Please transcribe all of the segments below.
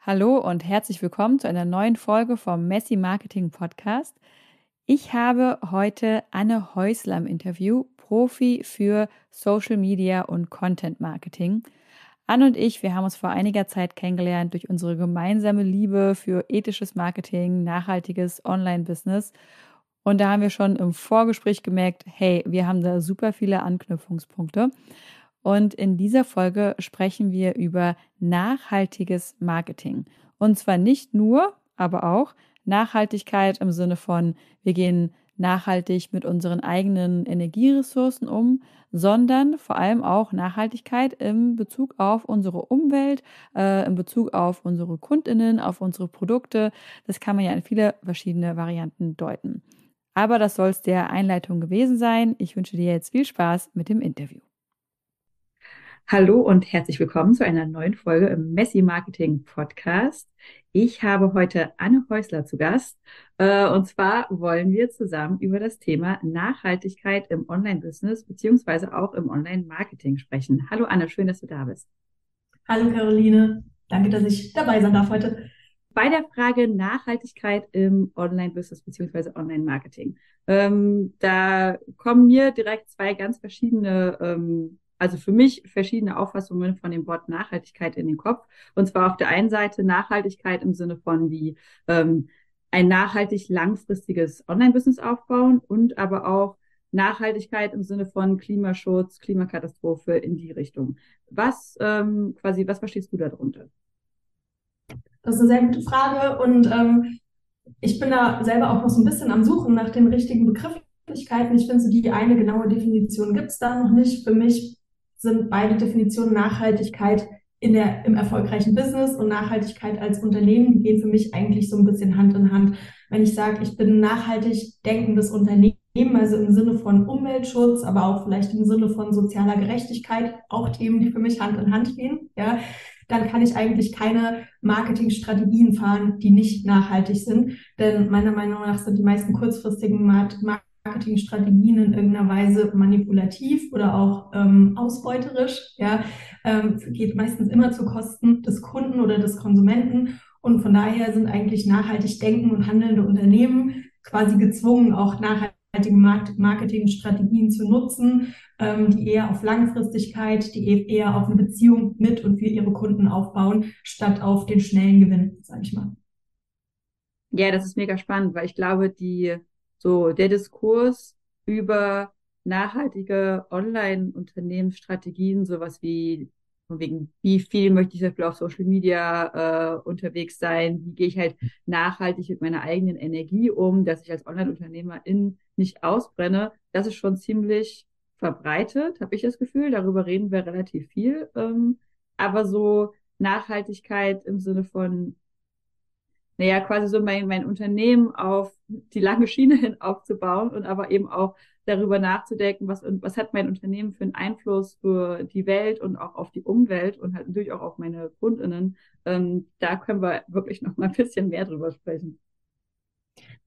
Hallo und herzlich willkommen zu einer neuen Folge vom Messi Marketing Podcast. Ich habe heute Anne Häusler im Interview, Profi für Social Media und Content Marketing. Anne und ich, wir haben uns vor einiger Zeit kennengelernt durch unsere gemeinsame Liebe für ethisches Marketing, nachhaltiges Online-Business. Und da haben wir schon im Vorgespräch gemerkt, hey, wir haben da super viele Anknüpfungspunkte. Und in dieser Folge sprechen wir über nachhaltiges Marketing. Und zwar nicht nur, aber auch Nachhaltigkeit im Sinne von, wir gehen nachhaltig mit unseren eigenen Energieressourcen um, sondern vor allem auch Nachhaltigkeit im Bezug auf unsere Umwelt, äh, in Bezug auf unsere Kundinnen, auf unsere Produkte. Das kann man ja in viele verschiedene Varianten deuten. Aber das soll es der Einleitung gewesen sein. Ich wünsche dir jetzt viel Spaß mit dem Interview. Hallo und herzlich willkommen zu einer neuen Folge im Messi Marketing Podcast. Ich habe heute Anne Häusler zu Gast. Äh, und zwar wollen wir zusammen über das Thema Nachhaltigkeit im Online-Business beziehungsweise auch im Online-Marketing sprechen. Hallo Anne, schön, dass du da bist. Hallo Caroline, danke, dass ich dabei sein darf heute. Bei der Frage Nachhaltigkeit im Online-Business beziehungsweise Online-Marketing, ähm, da kommen mir direkt zwei ganz verschiedene ähm, also für mich verschiedene Auffassungen von dem Wort Nachhaltigkeit in den Kopf. Und zwar auf der einen Seite Nachhaltigkeit im Sinne von wie ähm, ein nachhaltig langfristiges Online-Business aufbauen und aber auch Nachhaltigkeit im Sinne von Klimaschutz, Klimakatastrophe in die Richtung. Was ähm, quasi, was verstehst du darunter? Das ist eine sehr gute Frage und ähm, ich bin da selber auch noch so ein bisschen am Suchen nach den richtigen Begrifflichkeiten. Ich finde, so die eine genaue Definition gibt es da noch nicht. Für mich sind beide Definitionen Nachhaltigkeit in der, im erfolgreichen Business und Nachhaltigkeit als Unternehmen, gehen für mich eigentlich so ein bisschen Hand in Hand. Wenn ich sage, ich bin ein nachhaltig denkendes Unternehmen, also im Sinne von Umweltschutz, aber auch vielleicht im Sinne von sozialer Gerechtigkeit, auch Themen, die für mich Hand in Hand gehen, ja, dann kann ich eigentlich keine Marketingstrategien fahren, die nicht nachhaltig sind. Denn meiner Meinung nach sind die meisten kurzfristigen Marketing Marketingstrategien in irgendeiner Weise manipulativ oder auch ähm, ausbeuterisch. Ja, ähm, geht meistens immer zu Kosten des Kunden oder des Konsumenten. Und von daher sind eigentlich nachhaltig denken und handelnde Unternehmen quasi gezwungen, auch nachhaltige Marketingstrategien zu nutzen, ähm, die eher auf Langfristigkeit, die e-, eher auf eine Beziehung mit und für ihre Kunden aufbauen, statt auf den schnellen Gewinn, sage ich mal. Ja, das ist mega spannend, weil ich glaube, die so, der Diskurs über nachhaltige Online-Unternehmensstrategien, sowas wie von wegen, wie viel möchte ich dafür auf Social Media äh, unterwegs sein, wie gehe ich halt nachhaltig mit meiner eigenen Energie um, dass ich als Online-Unternehmerin nicht ausbrenne, das ist schon ziemlich verbreitet, habe ich das Gefühl. Darüber reden wir relativ viel. Ähm, aber so Nachhaltigkeit im Sinne von naja, quasi so mein, mein Unternehmen auf die lange Schiene hin aufzubauen und aber eben auch darüber nachzudenken, was, was hat mein Unternehmen für einen Einfluss für die Welt und auch auf die Umwelt und halt natürlich auch auf meine KundInnen. Ähm, da können wir wirklich noch mal ein bisschen mehr drüber sprechen.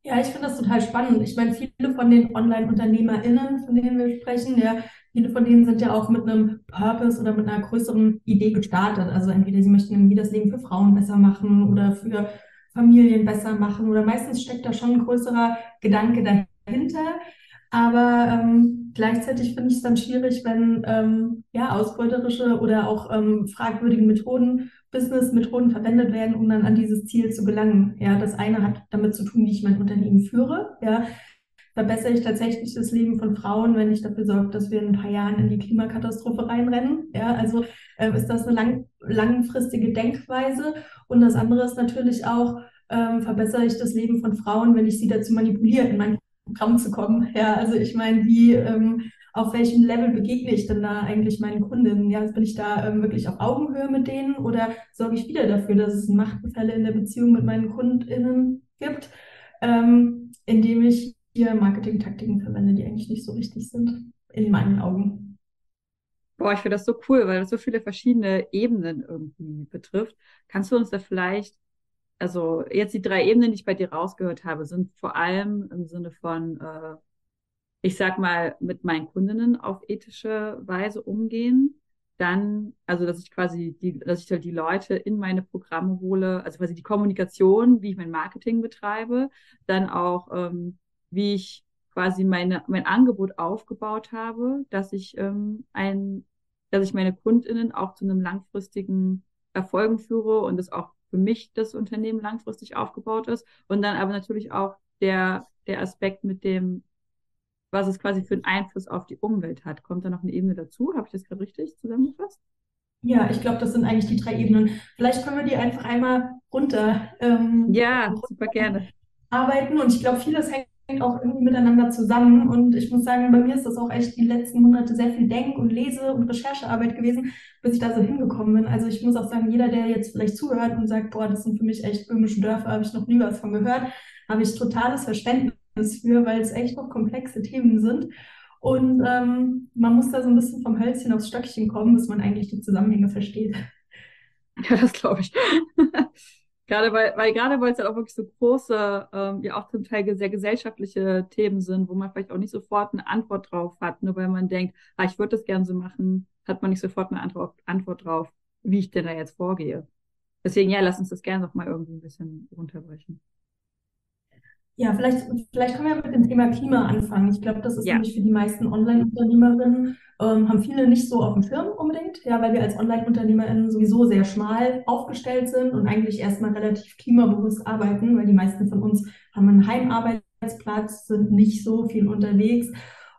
Ja, ich finde das total spannend. Ich meine, viele von den Online-UnternehmerInnen, von denen wir sprechen, ja, viele von denen sind ja auch mit einem Purpose oder mit einer größeren Idee gestartet. Also entweder sie möchten irgendwie das Leben für Frauen besser machen oder für Familien besser machen oder meistens steckt da schon ein größerer Gedanke dahinter. Aber ähm, gleichzeitig finde ich es dann schwierig, wenn ähm, ja ausbeuterische oder auch ähm, fragwürdige Methoden, Business-Methoden verwendet werden, um dann an dieses Ziel zu gelangen. Ja, das eine hat damit zu tun, wie ich mein Unternehmen führe. Ja, verbessere ich tatsächlich das Leben von Frauen, wenn ich dafür sorge, dass wir in ein paar Jahren in die Klimakatastrophe reinrennen. Ja, also äh, ist das eine lang, langfristige Denkweise. Und das andere ist natürlich auch, ähm, verbessere ich das Leben von Frauen, wenn ich sie dazu manipuliere, in mein Programm zu kommen. Ja, also ich meine, wie, ähm, auf welchem Level begegne ich denn da eigentlich meinen Kundinnen? Ja, bin ich da ähm, wirklich auf Augenhöhe mit denen oder sorge ich wieder dafür, dass es Machtgefälle in der Beziehung mit meinen KundInnen gibt, ähm, indem ich hier Marketingtaktiken verwende, die eigentlich nicht so richtig sind, in meinen Augen. Boah, ich finde das so cool, weil das so viele verschiedene Ebenen irgendwie betrifft. Kannst du uns da vielleicht, also jetzt die drei Ebenen, die ich bei dir rausgehört habe, sind vor allem im Sinne von, äh, ich sag mal, mit meinen Kundinnen auf ethische Weise umgehen. dann, also dass ich quasi die, dass ich halt die Leute in meine Programme hole, also quasi die Kommunikation, wie ich mein Marketing betreibe, dann auch, ähm, wie ich quasi meine, mein Angebot aufgebaut habe, dass ich ähm, ein, dass ich meine KundInnen auch zu einem langfristigen Erfolgen führe und das auch für mich das Unternehmen langfristig aufgebaut ist. Und dann aber natürlich auch der, der Aspekt mit dem, was es quasi für einen Einfluss auf die Umwelt hat. Kommt da noch eine Ebene dazu? Habe ich das gerade richtig zusammengefasst? Ja, ich glaube, das sind eigentlich die drei Ebenen. Vielleicht können wir die einfach einmal runter. Ähm, ja, super gerne. Arbeiten und ich glaube, vieles hängt auch irgendwie miteinander zusammen. Und ich muss sagen, bei mir ist das auch echt die letzten Monate sehr viel Denk- und Lese- und Recherchearbeit gewesen, bis ich da so hingekommen bin. Also ich muss auch sagen, jeder, der jetzt vielleicht zuhört und sagt, boah, das sind für mich echt böhmische Dörfer, habe ich noch nie was von gehört, habe ich totales Verständnis für, weil es echt noch komplexe Themen sind. Und ähm, man muss da so ein bisschen vom Hölzchen aufs Stöckchen kommen, bis man eigentlich die Zusammenhänge versteht. Ja, das glaube ich. Gerade weil, weil gerade weil es halt auch wirklich so große, ähm, ja auch zum Teil sehr gesellschaftliche Themen sind, wo man vielleicht auch nicht sofort eine Antwort drauf hat, nur weil man denkt, ah, ich würde das gerne so machen, hat man nicht sofort eine Antwort, Antwort drauf, wie ich denn da jetzt vorgehe. Deswegen, ja, lass uns das gerne noch mal irgendwie ein bisschen runterbrechen. Ja, vielleicht, vielleicht können wir mit dem Thema Klima anfangen. Ich glaube, das ist ja. nämlich für die meisten Online-Unternehmerinnen, ähm, haben viele nicht so auf dem Schirm unbedingt, ja, weil wir als Online-UnternehmerInnen sowieso sehr schmal aufgestellt sind und eigentlich erstmal relativ klimabewusst arbeiten, weil die meisten von uns haben einen Heimarbeitsplatz, sind nicht so viel unterwegs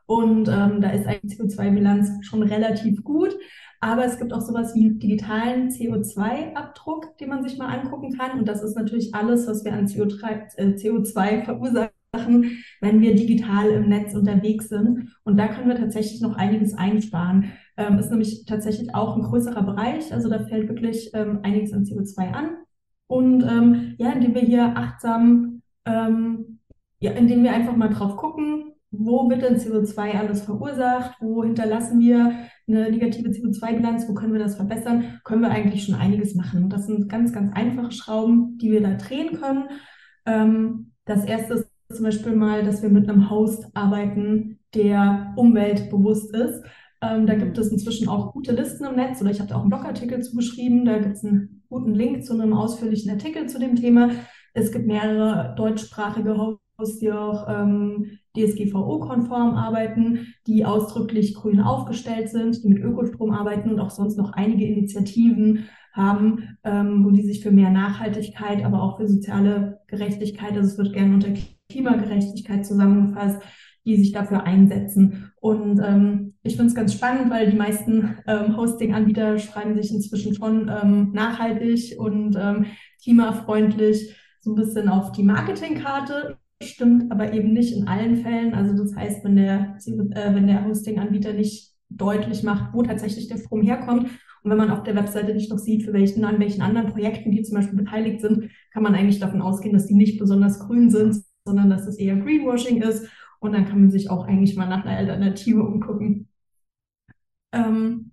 und ähm, da ist eigentlich CO2-Bilanz schon relativ gut. Aber es gibt auch sowas wie einen digitalen CO2-Abdruck, den man sich mal angucken kann. Und das ist natürlich alles, was wir an CO2 äh, verursachen, wenn wir digital im Netz unterwegs sind. Und da können wir tatsächlich noch einiges einsparen. Ähm, ist nämlich tatsächlich auch ein größerer Bereich. Also da fällt wirklich ähm, einiges an CO2 an. Und ähm, ja, indem wir hier achtsam, ähm, ja, indem wir einfach mal drauf gucken, wo wird denn CO2 alles verursacht, wo hinterlassen wir eine negative CO2-Bilanz, wo können wir das verbessern, können wir eigentlich schon einiges machen. Das sind ganz, ganz einfache Schrauben, die wir da drehen können. Ähm, das erste ist zum Beispiel mal, dass wir mit einem Host arbeiten, der umweltbewusst ist. Ähm, da gibt es inzwischen auch gute Listen im Netz oder ich habe da auch einen Blogartikel zugeschrieben. Da gibt es einen guten Link zu einem ausführlichen Artikel zu dem Thema. Es gibt mehrere deutschsprachige Hosts, die auch ähm, DSGVO-konform arbeiten, die ausdrücklich grün aufgestellt sind, die mit Ökostrom arbeiten und auch sonst noch einige Initiativen haben, ähm, wo die sich für mehr Nachhaltigkeit, aber auch für soziale Gerechtigkeit, also es wird gerne unter Klimagerechtigkeit zusammengefasst, die sich dafür einsetzen. Und ähm, ich finde es ganz spannend, weil die meisten ähm, Hosting-Anbieter schreiben sich inzwischen schon ähm, nachhaltig und ähm, klimafreundlich so ein bisschen auf die Marketingkarte stimmt aber eben nicht in allen Fällen. Also das heißt, wenn der, äh, wenn der Hosting-Anbieter nicht deutlich macht, wo tatsächlich der Strom herkommt und wenn man auf der Webseite nicht noch sieht, für welchen, an welchen anderen Projekten die zum Beispiel beteiligt sind, kann man eigentlich davon ausgehen, dass die nicht besonders grün sind, sondern dass es eher Greenwashing ist. Und dann kann man sich auch eigentlich mal nach einer Alternative umgucken. Ähm,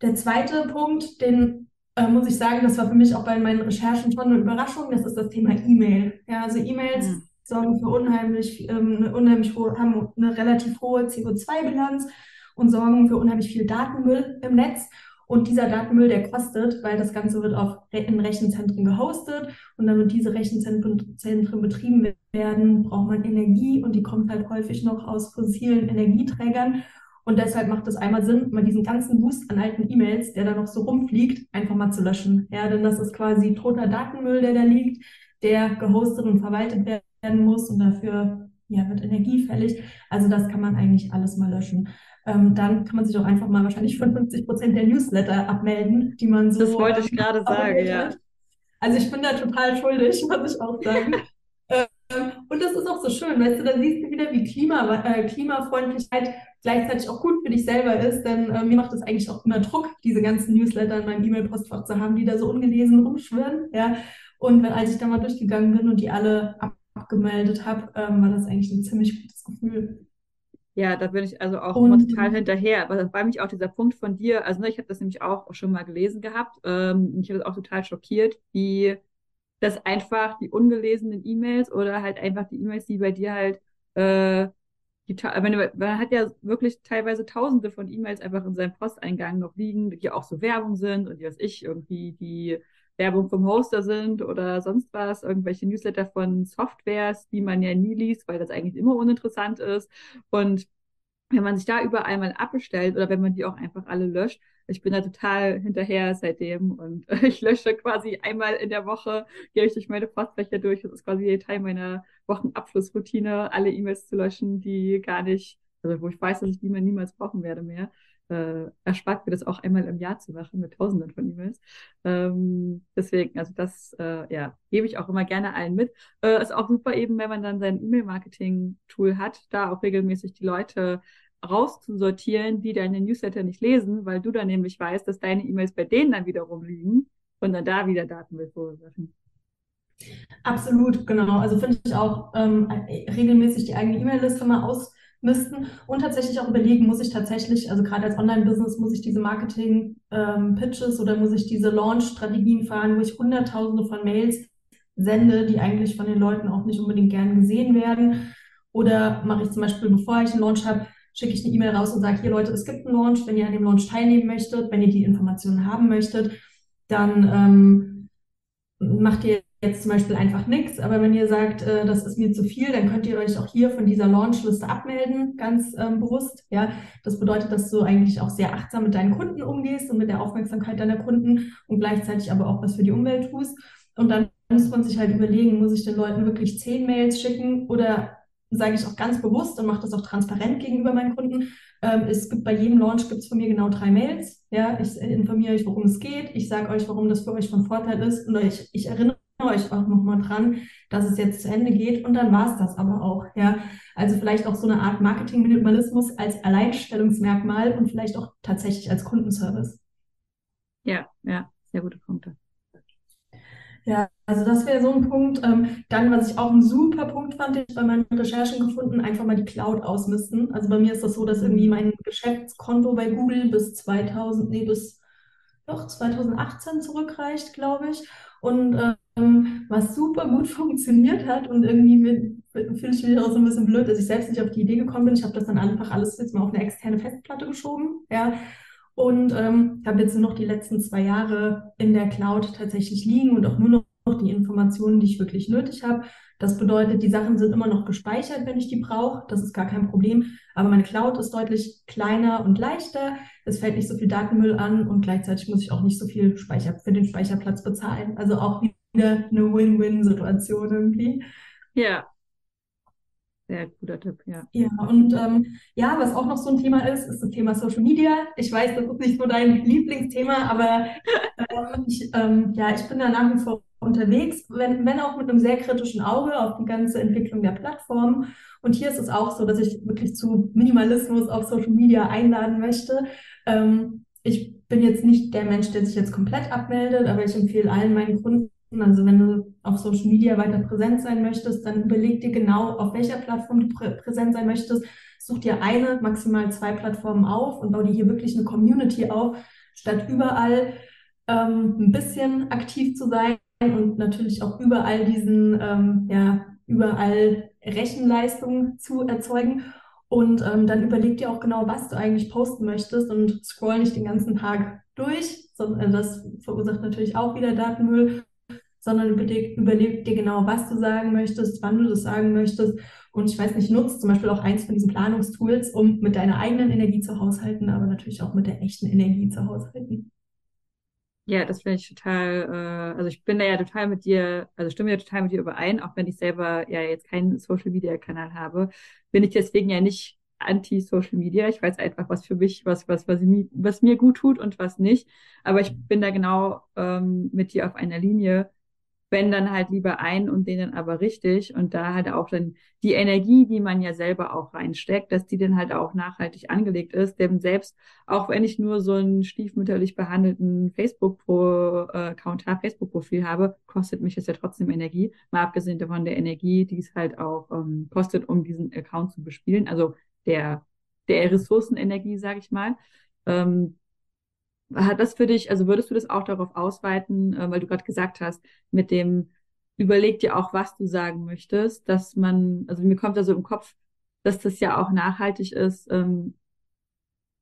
der zweite Punkt, den äh, muss ich sagen, das war für mich auch bei meinen Recherchen schon eine Überraschung, das ist das Thema E-Mail. Ja, also E-Mails mhm sorgen für unheimlich, ähm, eine unheimlich hohe, haben eine relativ hohe CO2-Bilanz und sorgen für unheimlich viel Datenmüll im Netz. Und dieser Datenmüll, der kostet, weil das Ganze wird auch in Rechenzentren gehostet und damit diese Rechenzentren betrieben werden, braucht man Energie und die kommt halt häufig noch aus fossilen Energieträgern. Und deshalb macht es einmal Sinn, mal diesen ganzen Boost an alten E-Mails, der da noch so rumfliegt, einfach mal zu löschen. Ja, denn das ist quasi toter Datenmüll, der da liegt, der gehostet und verwaltet wird werden muss und dafür ja, wird Energie fällig. Also das kann man eigentlich alles mal löschen. Ähm, dann kann man sich auch einfach mal wahrscheinlich 55 Prozent der Newsletter abmelden, die man so. Das wollte ich gerade sagen, ja. Also ich bin da total schuldig, muss ich auch sagen. ähm, und das ist auch so schön, weißt du, da siehst du wieder, wie Klima, äh, Klimafreundlichkeit gleichzeitig auch gut für dich selber ist, denn äh, mir macht es eigentlich auch immer Druck, diese ganzen Newsletter in meinem E-Mail-Postfach zu haben, die da so ungelesen rumschwirren, ja. Und wenn, als ich da mal durchgegangen bin und die alle abgemeldet habe, ähm, war das eigentlich ein ziemlich gutes Gefühl. Ja, da bin ich also auch und, total hinterher. Aber das war mich auch dieser Punkt von dir. Also ne, ich habe das nämlich auch schon mal gelesen gehabt. Ähm, ich habe das auch total schockiert, wie das einfach die ungelesenen E-Mails oder halt einfach die E-Mails, die bei dir halt äh, die, meine, man hat ja wirklich teilweise tausende von E-Mails einfach in seinem Posteingang noch liegen, die auch so Werbung sind und die, was ich, irgendwie die Werbung vom Hoster sind oder sonst was, irgendwelche Newsletter von Softwares, die man ja nie liest, weil das eigentlich immer uninteressant ist. Und wenn man sich da überall mal abbestellt oder wenn man die auch einfach alle löscht, ich bin da total hinterher seitdem und ich lösche quasi einmal in der Woche, gehe ich durch meine Postfächer durch. Das ist quasi Teil meiner Wochenabschlussroutine, alle E-Mails zu löschen, die gar nicht, also wo ich weiß, dass ich die mal niemals brauchen werde mehr. Äh, erspart mir das auch einmal im Jahr zu machen mit Tausenden von E-Mails. Ähm, deswegen, also das, äh, ja, gebe ich auch immer gerne allen mit. Äh, ist auch super eben, wenn man dann sein E-Mail-Marketing-Tool hat, da auch regelmäßig die Leute rauszusortieren, die deine Newsletter nicht lesen, weil du dann nämlich weißt, dass deine E-Mails bei denen dann wiederum liegen und dann da wieder Daten verursachen. Absolut, genau. Also finde ich auch ähm, regelmäßig die eigene E-Mail-Liste mal ausmisten und tatsächlich auch überlegen, muss ich tatsächlich, also gerade als Online-Business, muss ich diese Marketing-Pitches ähm, oder muss ich diese Launch-Strategien fahren, wo ich Hunderttausende von Mails sende, die eigentlich von den Leuten auch nicht unbedingt gern gesehen werden. Oder mache ich zum Beispiel, bevor ich einen Launch habe, schicke ich eine E-Mail raus und sage, hier Leute, es gibt einen Launch, wenn ihr an dem Launch teilnehmen möchtet, wenn ihr die Informationen haben möchtet, dann ähm, macht ihr jetzt zum Beispiel einfach nichts, aber wenn ihr sagt, äh, das ist mir zu viel, dann könnt ihr euch auch hier von dieser Launchliste abmelden, ganz ähm, bewusst. Ja, das bedeutet, dass du eigentlich auch sehr achtsam mit deinen Kunden umgehst und mit der Aufmerksamkeit deiner Kunden und gleichzeitig aber auch was für die Umwelt tust. Und dann muss man sich halt überlegen, muss ich den Leuten wirklich zehn Mails schicken oder sage ich auch ganz bewusst und mache das auch transparent gegenüber meinen Kunden. Ähm, es gibt bei jedem Launch gibt es von mir genau drei Mails. Ja, ich informiere euch, worum es geht. Ich sage euch, warum das für euch von Vorteil ist und ich, ich erinnere euch auch nochmal dran, dass es jetzt zu Ende geht und dann war es das aber auch. Ja, also vielleicht auch so eine Art Marketing-Minimalismus als Alleinstellungsmerkmal und vielleicht auch tatsächlich als Kundenservice. Ja, ja, sehr gute Punkte. Ja, also das wäre so ein Punkt. Ähm, dann, was ich auch einen super Punkt fand, ich bei meinen Recherchen gefunden, einfach mal die Cloud ausmisten. Also bei mir ist das so, dass irgendwie mein Geschäftskonto bei Google bis 2000, nee, bis doch 2018 zurückreicht, glaube ich. Und ähm, was super gut funktioniert hat und irgendwie fühle ich mich auch so ein bisschen blöd, dass ich selbst nicht auf die Idee gekommen bin. Ich habe das dann einfach alles jetzt mal auf eine externe Festplatte geschoben. Ja, und ähm, habe jetzt noch die letzten zwei Jahre in der Cloud tatsächlich liegen und auch nur noch die Informationen, die ich wirklich nötig habe. Das bedeutet, die Sachen sind immer noch gespeichert, wenn ich die brauche. Das ist gar kein Problem. Aber meine Cloud ist deutlich kleiner und leichter. Es fällt nicht so viel Datenmüll an und gleichzeitig muss ich auch nicht so viel Speicher für den Speicherplatz bezahlen. Also auch wieder eine Win-Win-Situation irgendwie. Ja, sehr guter Tipp, ja. Ja, und ähm, ja, was auch noch so ein Thema ist, ist das Thema Social Media. Ich weiß, das ist nicht so dein Lieblingsthema, aber ähm, ich, ähm, ja, ich bin da nach wie vor unterwegs, wenn, wenn auch mit einem sehr kritischen Auge auf die ganze Entwicklung der Plattform. Und hier ist es auch so, dass ich wirklich zu Minimalismus auf Social Media einladen möchte. Ähm, ich bin jetzt nicht der Mensch, der sich jetzt komplett abmeldet, aber ich empfehle allen meinen Kunden, also wenn du auf Social Media weiter präsent sein möchtest, dann überleg dir genau, auf welcher Plattform du prä präsent sein möchtest. Such dir eine, maximal zwei Plattformen auf und bau dir hier wirklich eine Community auf, statt überall ähm, ein bisschen aktiv zu sein und natürlich auch überall diesen, ähm, ja, überall Rechenleistung zu erzeugen. Und ähm, dann überleg dir auch genau, was du eigentlich posten möchtest und scroll nicht den ganzen Tag durch. Das verursacht natürlich auch wieder Datenmüll sondern überleg, überleg dir genau, was du sagen möchtest, wann du das sagen möchtest. Und ich weiß nicht, nutzt zum Beispiel auch eins von diesen Planungstools, um mit deiner eigenen Energie zu haushalten, aber natürlich auch mit der echten Energie zu haushalten. Ja, das finde ich total, äh, also ich bin da ja total mit dir, also stimme ja total mit dir überein, auch wenn ich selber ja jetzt keinen Social Media Kanal habe, bin ich deswegen ja nicht anti-Social Media. Ich weiß einfach, was für mich, was, was, was, mir, was mir gut tut und was nicht. Aber ich bin da genau ähm, mit dir auf einer Linie, wenn dann halt lieber ein und denen aber richtig. Und da halt auch dann die Energie, die man ja selber auch reinsteckt, dass die dann halt auch nachhaltig angelegt ist, denn selbst auch wenn ich nur so einen stiefmütterlich behandelten Facebook-Account habe, Facebook-Profil habe, kostet mich das ja trotzdem Energie, mal abgesehen davon der Energie, die es halt auch ähm, kostet, um diesen Account zu bespielen, also der der Ressourcenenergie, sage ich mal. Ähm, hat das für dich, also würdest du das auch darauf ausweiten, äh, weil du gerade gesagt hast, mit dem überleg dir auch, was du sagen möchtest, dass man, also mir kommt da so im Kopf, dass das ja auch nachhaltig ist, ähm,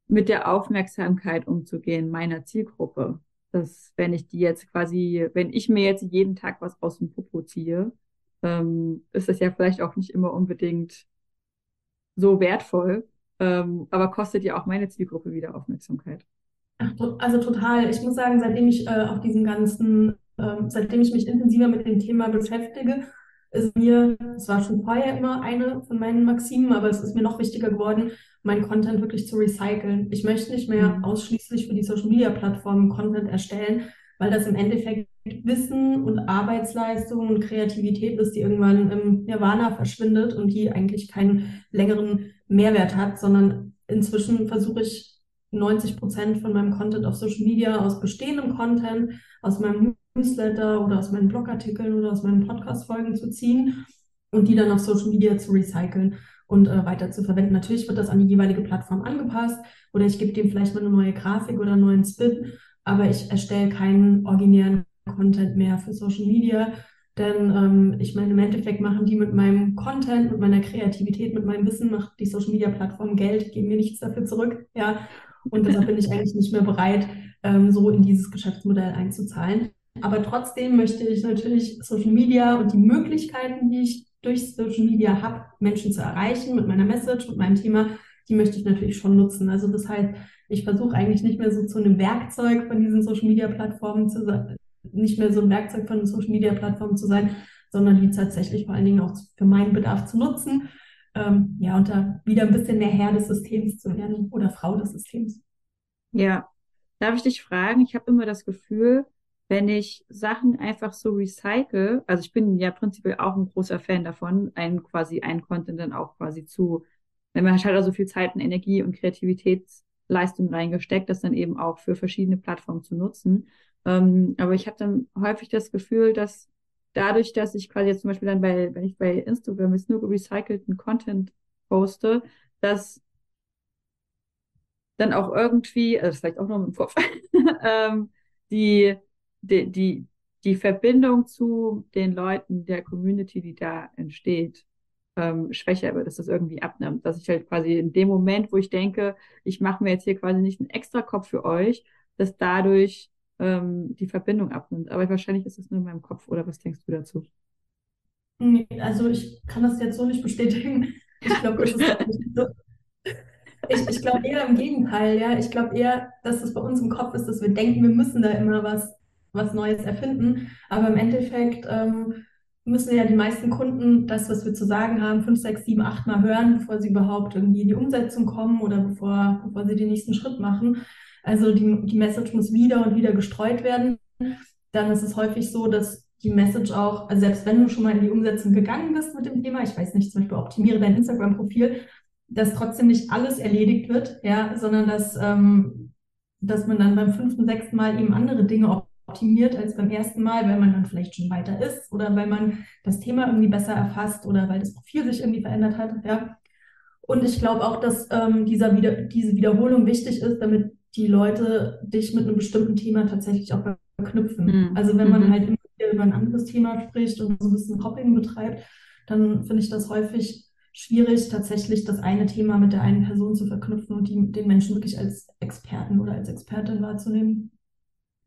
mit der Aufmerksamkeit umzugehen meiner Zielgruppe. Dass wenn ich die jetzt quasi, wenn ich mir jetzt jeden Tag was aus dem Popo ziehe, ähm, ist das ja vielleicht auch nicht immer unbedingt so wertvoll, ähm, aber kostet ja auch meine Zielgruppe wieder Aufmerksamkeit. Also total. Ich muss sagen, seitdem ich äh, auf diesem ganzen, äh, seitdem ich mich intensiver mit dem Thema beschäftige, ist mir, es war schon vorher immer eine von meinen Maximen, aber es ist mir noch wichtiger geworden, meinen Content wirklich zu recyceln. Ich möchte nicht mehr mhm. ausschließlich für die Social Media Plattformen Content erstellen, weil das im Endeffekt Wissen und Arbeitsleistung und Kreativität ist, die irgendwann im Nirvana verschwindet und die eigentlich keinen längeren Mehrwert hat, sondern inzwischen versuche ich 90 Prozent von meinem Content auf Social Media aus bestehendem Content, aus meinem Newsletter oder aus meinen Blogartikeln oder aus meinen Podcast-Folgen zu ziehen und die dann auf Social Media zu recyceln und äh, weiter zu verwenden. Natürlich wird das an die jeweilige Plattform angepasst oder ich gebe dem vielleicht mal eine neue Grafik oder einen neuen Spin, aber ich erstelle keinen originären Content mehr für Social Media. Denn ähm, ich meine, im Endeffekt machen die mit meinem Content, mit meiner Kreativität, mit meinem Wissen, macht die Social Media Plattform Geld, geben mir nichts dafür zurück. Ja. Und deshalb bin ich eigentlich nicht mehr bereit, ähm, so in dieses Geschäftsmodell einzuzahlen. Aber trotzdem möchte ich natürlich Social Media und die Möglichkeiten, die ich durch Social Media habe, Menschen zu erreichen mit meiner Message, mit meinem Thema, die möchte ich natürlich schon nutzen. Also das heißt, ich versuche eigentlich nicht mehr so zu einem Werkzeug von diesen Social Media Plattformen zu sein, nicht mehr so ein Werkzeug von Social Media Plattformen zu sein, sondern die tatsächlich vor allen Dingen auch für meinen Bedarf zu nutzen. Ähm, ja, und da wieder ein bisschen mehr Herr des Systems zu werden oder Frau des Systems. Ja, darf ich dich fragen? Ich habe immer das Gefühl, wenn ich Sachen einfach so recycle, also ich bin ja prinzipiell auch ein großer Fan davon, einen quasi einen Content dann auch quasi zu, wenn man halt also viel Zeit und Energie und Kreativitätsleistung reingesteckt, das dann eben auch für verschiedene Plattformen zu nutzen. Ähm, aber ich habe dann häufig das Gefühl, dass dadurch, dass ich quasi jetzt zum Beispiel dann bei, wenn ich bei Instagram jetzt nur recycelten Content poste, dass dann auch irgendwie, also vielleicht auch noch im Kopf, ähm, die die, die, die Verbindung zu den Leuten der Community, die da entsteht, ähm, schwächer wird, dass das irgendwie abnimmt. Dass ich halt quasi in dem Moment, wo ich denke, ich mache mir jetzt hier quasi nicht einen extra Kopf für euch, dass dadurch ähm, die Verbindung abnimmt. Aber wahrscheinlich ist es nur in meinem Kopf, oder was denkst du dazu? Also ich kann das jetzt so nicht bestätigen. Ich glaube, das. Ich, ich glaube eher im Gegenteil, ja. Ich glaube eher, dass es bei uns im Kopf ist, dass wir denken, wir müssen da immer was was Neues erfinden. Aber im Endeffekt ähm, müssen ja die meisten Kunden das, was wir zu sagen haben, fünf, sechs, sieben, acht Mal hören, bevor sie überhaupt irgendwie in die Umsetzung kommen oder bevor, bevor sie den nächsten Schritt machen. Also die, die Message muss wieder und wieder gestreut werden. Dann ist es häufig so, dass die Message auch, also selbst wenn du schon mal in die Umsetzung gegangen bist mit dem Thema, ich weiß nicht, zum Beispiel optimiere dein Instagram-Profil, dass trotzdem nicht alles erledigt wird, ja, sondern dass, ähm, dass man dann beim fünften, sechsten Mal eben andere Dinge optimiert als beim ersten Mal, weil man dann vielleicht schon weiter ist oder weil man das Thema irgendwie besser erfasst oder weil das Profil sich irgendwie verändert hat. Ja. Und ich glaube auch, dass ähm, dieser wieder, diese Wiederholung wichtig ist, damit die Leute dich mit einem bestimmten Thema tatsächlich auch verknüpfen. Mhm. Also wenn man mhm. halt immer wieder über ein anderes Thema spricht und so ein bisschen Hopping betreibt, dann finde ich das häufig schwierig, tatsächlich das eine Thema mit der einen Person zu verknüpfen und die, den Menschen wirklich als Experten oder als Expertin wahrzunehmen.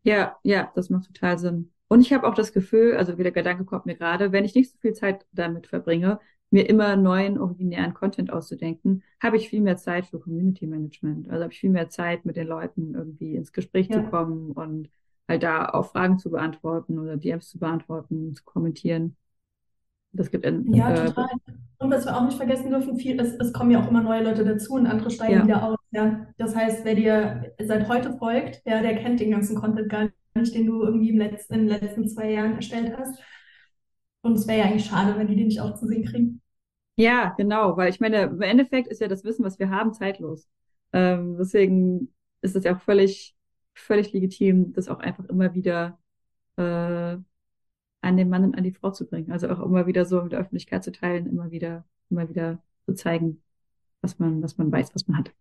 Ja, ja, das macht total Sinn. Und ich habe auch das Gefühl, also wie der Gedanke kommt mir gerade, wenn ich nicht so viel Zeit damit verbringe, mir immer neuen, originären Content auszudenken, habe ich viel mehr Zeit für Community Management. Also habe ich viel mehr Zeit, mit den Leuten irgendwie ins Gespräch ja. zu kommen und halt da auch Fragen zu beantworten oder DMs zu beantworten, zu kommentieren. Das gibt ein, Ja, äh, total. Und was wir auch nicht vergessen dürfen, viel, es, es kommen ja auch immer neue Leute dazu und andere steigen ja. wieder aus. Ja. Das heißt, wer dir seit heute folgt, ja, der kennt den ganzen Content gar nicht, den du irgendwie im letzten, in den letzten zwei Jahren erstellt hast. Und es wäre ja eigentlich schade, wenn die den nicht auch zu sehen kriegen. Ja, genau, weil ich meine, im Endeffekt ist ja das Wissen, was wir haben, zeitlos. Ähm, deswegen ist es ja auch völlig, völlig legitim, das auch einfach immer wieder äh, an den Mann und an die Frau zu bringen. Also auch immer wieder so mit der Öffentlichkeit zu teilen, immer wieder, immer wieder zu zeigen, was man, was man weiß, was man hat.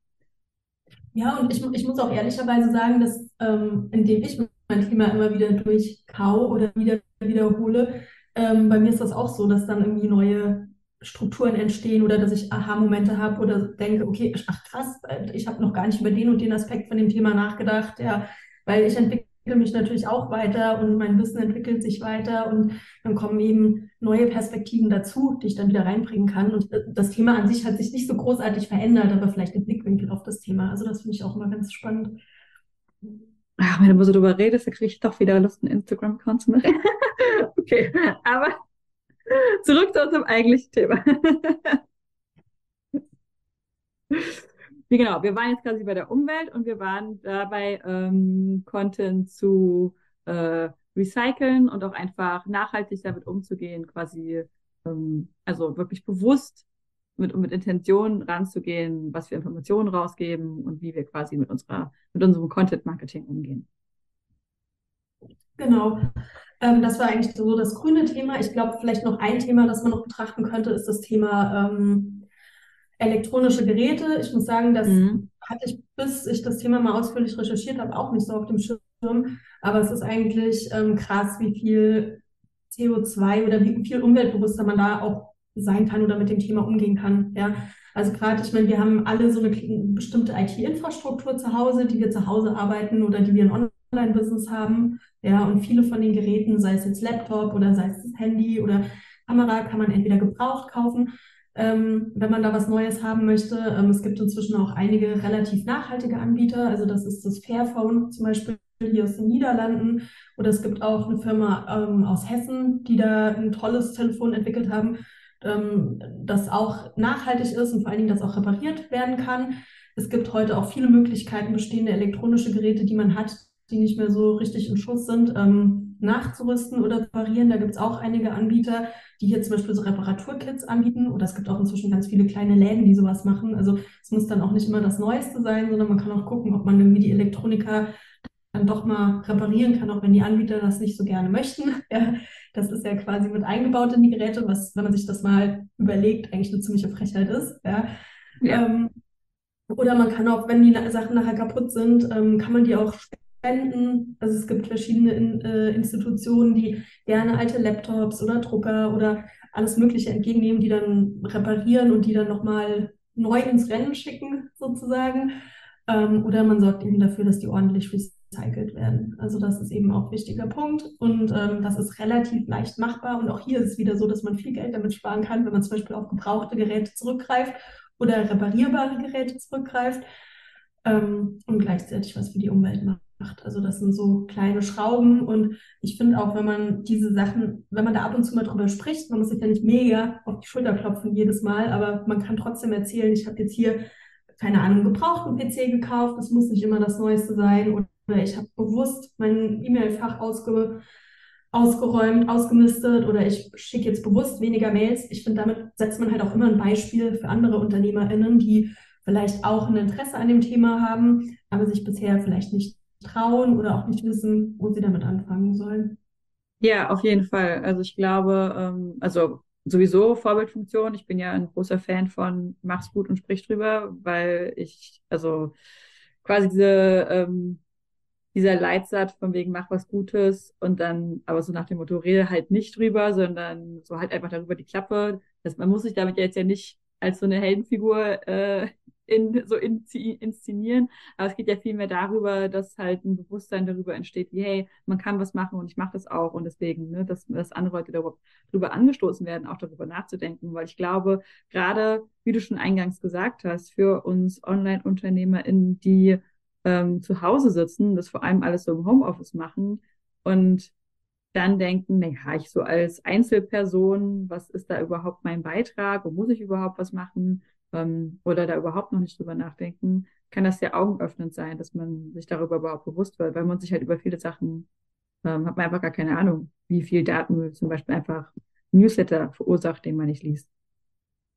Ja, und ich, ich muss auch ehrlicherweise sagen, dass ähm, indem ich mein Thema immer wieder durchkau oder wieder wiederhole, ähm, bei mir ist das auch so, dass dann irgendwie neue Strukturen entstehen oder dass ich Aha-Momente habe oder denke, okay, ach krass, ich habe noch gar nicht über den und den Aspekt von dem Thema nachgedacht, ja, weil ich entwickle mich natürlich auch weiter und mein Wissen entwickelt sich weiter und dann kommen eben neue Perspektiven dazu, die ich dann wieder reinbringen kann. Und das Thema an sich hat sich nicht so großartig verändert, aber vielleicht ein Blickwinkel auf das Thema. Also das finde ich auch immer ganz spannend. Ach, wenn du so drüber redest, dann kriege ich doch wieder Lust, einen Instagram-Account zu machen. okay, aber zurück zu unserem eigentlichen Thema. Genau, wir waren jetzt quasi bei der Umwelt und wir waren dabei, ähm, Content zu äh, recyceln und auch einfach nachhaltig damit umzugehen, quasi, ähm, also wirklich bewusst mit, mit Intention ranzugehen, was für Informationen rausgeben und wie wir quasi mit unserer, mit unserem Content Marketing umgehen. Genau. Ähm, das war eigentlich so das grüne Thema. Ich glaube, vielleicht noch ein Thema, das man noch betrachten könnte, ist das Thema ähm, elektronische Geräte. Ich muss sagen, das mhm. hatte ich, bis ich das Thema mal ausführlich recherchiert habe, auch nicht so auf dem Schirm. Aber es ist eigentlich ähm, krass, wie viel CO2 oder wie viel umweltbewusster man da auch sein kann oder mit dem Thema umgehen kann. Ja, also gerade, ich meine, wir haben alle so eine bestimmte IT-Infrastruktur zu Hause, die wir zu Hause arbeiten oder die wir ein Online-Business haben. Ja, und viele von den Geräten, sei es jetzt Laptop oder sei es das Handy oder Kamera, kann man entweder gebraucht kaufen, ähm, wenn man da was Neues haben möchte. Ähm, es gibt inzwischen auch einige relativ nachhaltige Anbieter. Also das ist das Fairphone zum Beispiel hier aus den Niederlanden. Oder es gibt auch eine Firma ähm, aus Hessen, die da ein tolles Telefon entwickelt haben ähm, das auch nachhaltig ist und vor allen Dingen das auch repariert werden kann. Es gibt heute auch viele Möglichkeiten, bestehende elektronische Geräte, die man hat, die nicht mehr so richtig in Schuss sind, ähm, nachzurüsten oder reparieren. Da gibt es auch einige Anbieter, die hier zum Beispiel so Reparaturkits anbieten. Oder es gibt auch inzwischen ganz viele kleine Läden, die sowas machen. Also es muss dann auch nicht immer das Neueste sein, sondern man kann auch gucken, ob man irgendwie die Elektroniker dann doch mal reparieren kann, auch wenn die Anbieter das nicht so gerne möchten. Ja, das ist ja quasi mit eingebaut in die Geräte, was, wenn man sich das mal überlegt, eigentlich eine ziemliche Frechheit ist. Ja. ja. Ähm, oder man kann auch, wenn die Sachen nachher kaputt sind, ähm, kann man die auch spenden. Also es gibt verschiedene in, äh, Institutionen, die gerne alte Laptops oder Drucker oder alles Mögliche entgegennehmen, die dann reparieren und die dann nochmal neu ins Rennen schicken, sozusagen. Ähm, oder man sorgt eben dafür, dass die ordentlich recycelt werden. Also das ist eben auch ein wichtiger Punkt und ähm, das ist relativ leicht machbar und auch hier ist es wieder so, dass man viel Geld damit sparen kann, wenn man zum Beispiel auf gebrauchte Geräte zurückgreift oder reparierbare Geräte zurückgreift ähm, und gleichzeitig was für die Umwelt macht. Also das sind so kleine Schrauben und ich finde auch, wenn man diese Sachen, wenn man da ab und zu mal drüber spricht, man muss sich ja nicht mega auf die Schulter klopfen jedes Mal, aber man kann trotzdem erzählen, ich habe jetzt hier keine Ahnung, gebrauchten PC gekauft, das muss nicht immer das Neueste sein oder ich habe bewusst mein E-Mail-Fach ausge, ausgeräumt, ausgemistet oder ich schicke jetzt bewusst weniger Mails. Ich finde, damit setzt man halt auch immer ein Beispiel für andere UnternehmerInnen, die vielleicht auch ein Interesse an dem Thema haben, aber sich bisher vielleicht nicht trauen oder auch nicht wissen, wo sie damit anfangen sollen. Ja, auf jeden Fall. Also ich glaube, ähm, also sowieso Vorbildfunktion. Ich bin ja ein großer Fan von mach's gut und sprich drüber, weil ich, also quasi diese ähm, dieser Leitsatz von wegen mach was Gutes und dann aber so nach dem Motto rede halt nicht drüber, sondern so halt einfach darüber die Klappe. Das, man muss sich damit jetzt ja nicht als so eine Heldenfigur äh, in, so in, inszenieren. Aber es geht ja vielmehr darüber, dass halt ein Bewusstsein darüber entsteht, wie, hey, man kann was machen und ich mache das auch. Und deswegen, ne, dass, dass andere Leute darüber, darüber angestoßen werden, auch darüber nachzudenken. Weil ich glaube, gerade, wie du schon eingangs gesagt hast, für uns Online-UnternehmerInnen, die ähm, zu Hause sitzen, das vor allem alles so im Homeoffice machen und dann denken, naja, ich so als Einzelperson, was ist da überhaupt mein Beitrag und muss ich überhaupt was machen ähm, oder da überhaupt noch nicht drüber nachdenken, kann das sehr augenöffnend sein, dass man sich darüber überhaupt bewusst wird, weil man sich halt über viele Sachen, ähm, hat man einfach gar keine Ahnung, wie viel Daten zum Beispiel einfach Newsletter verursacht, den man nicht liest.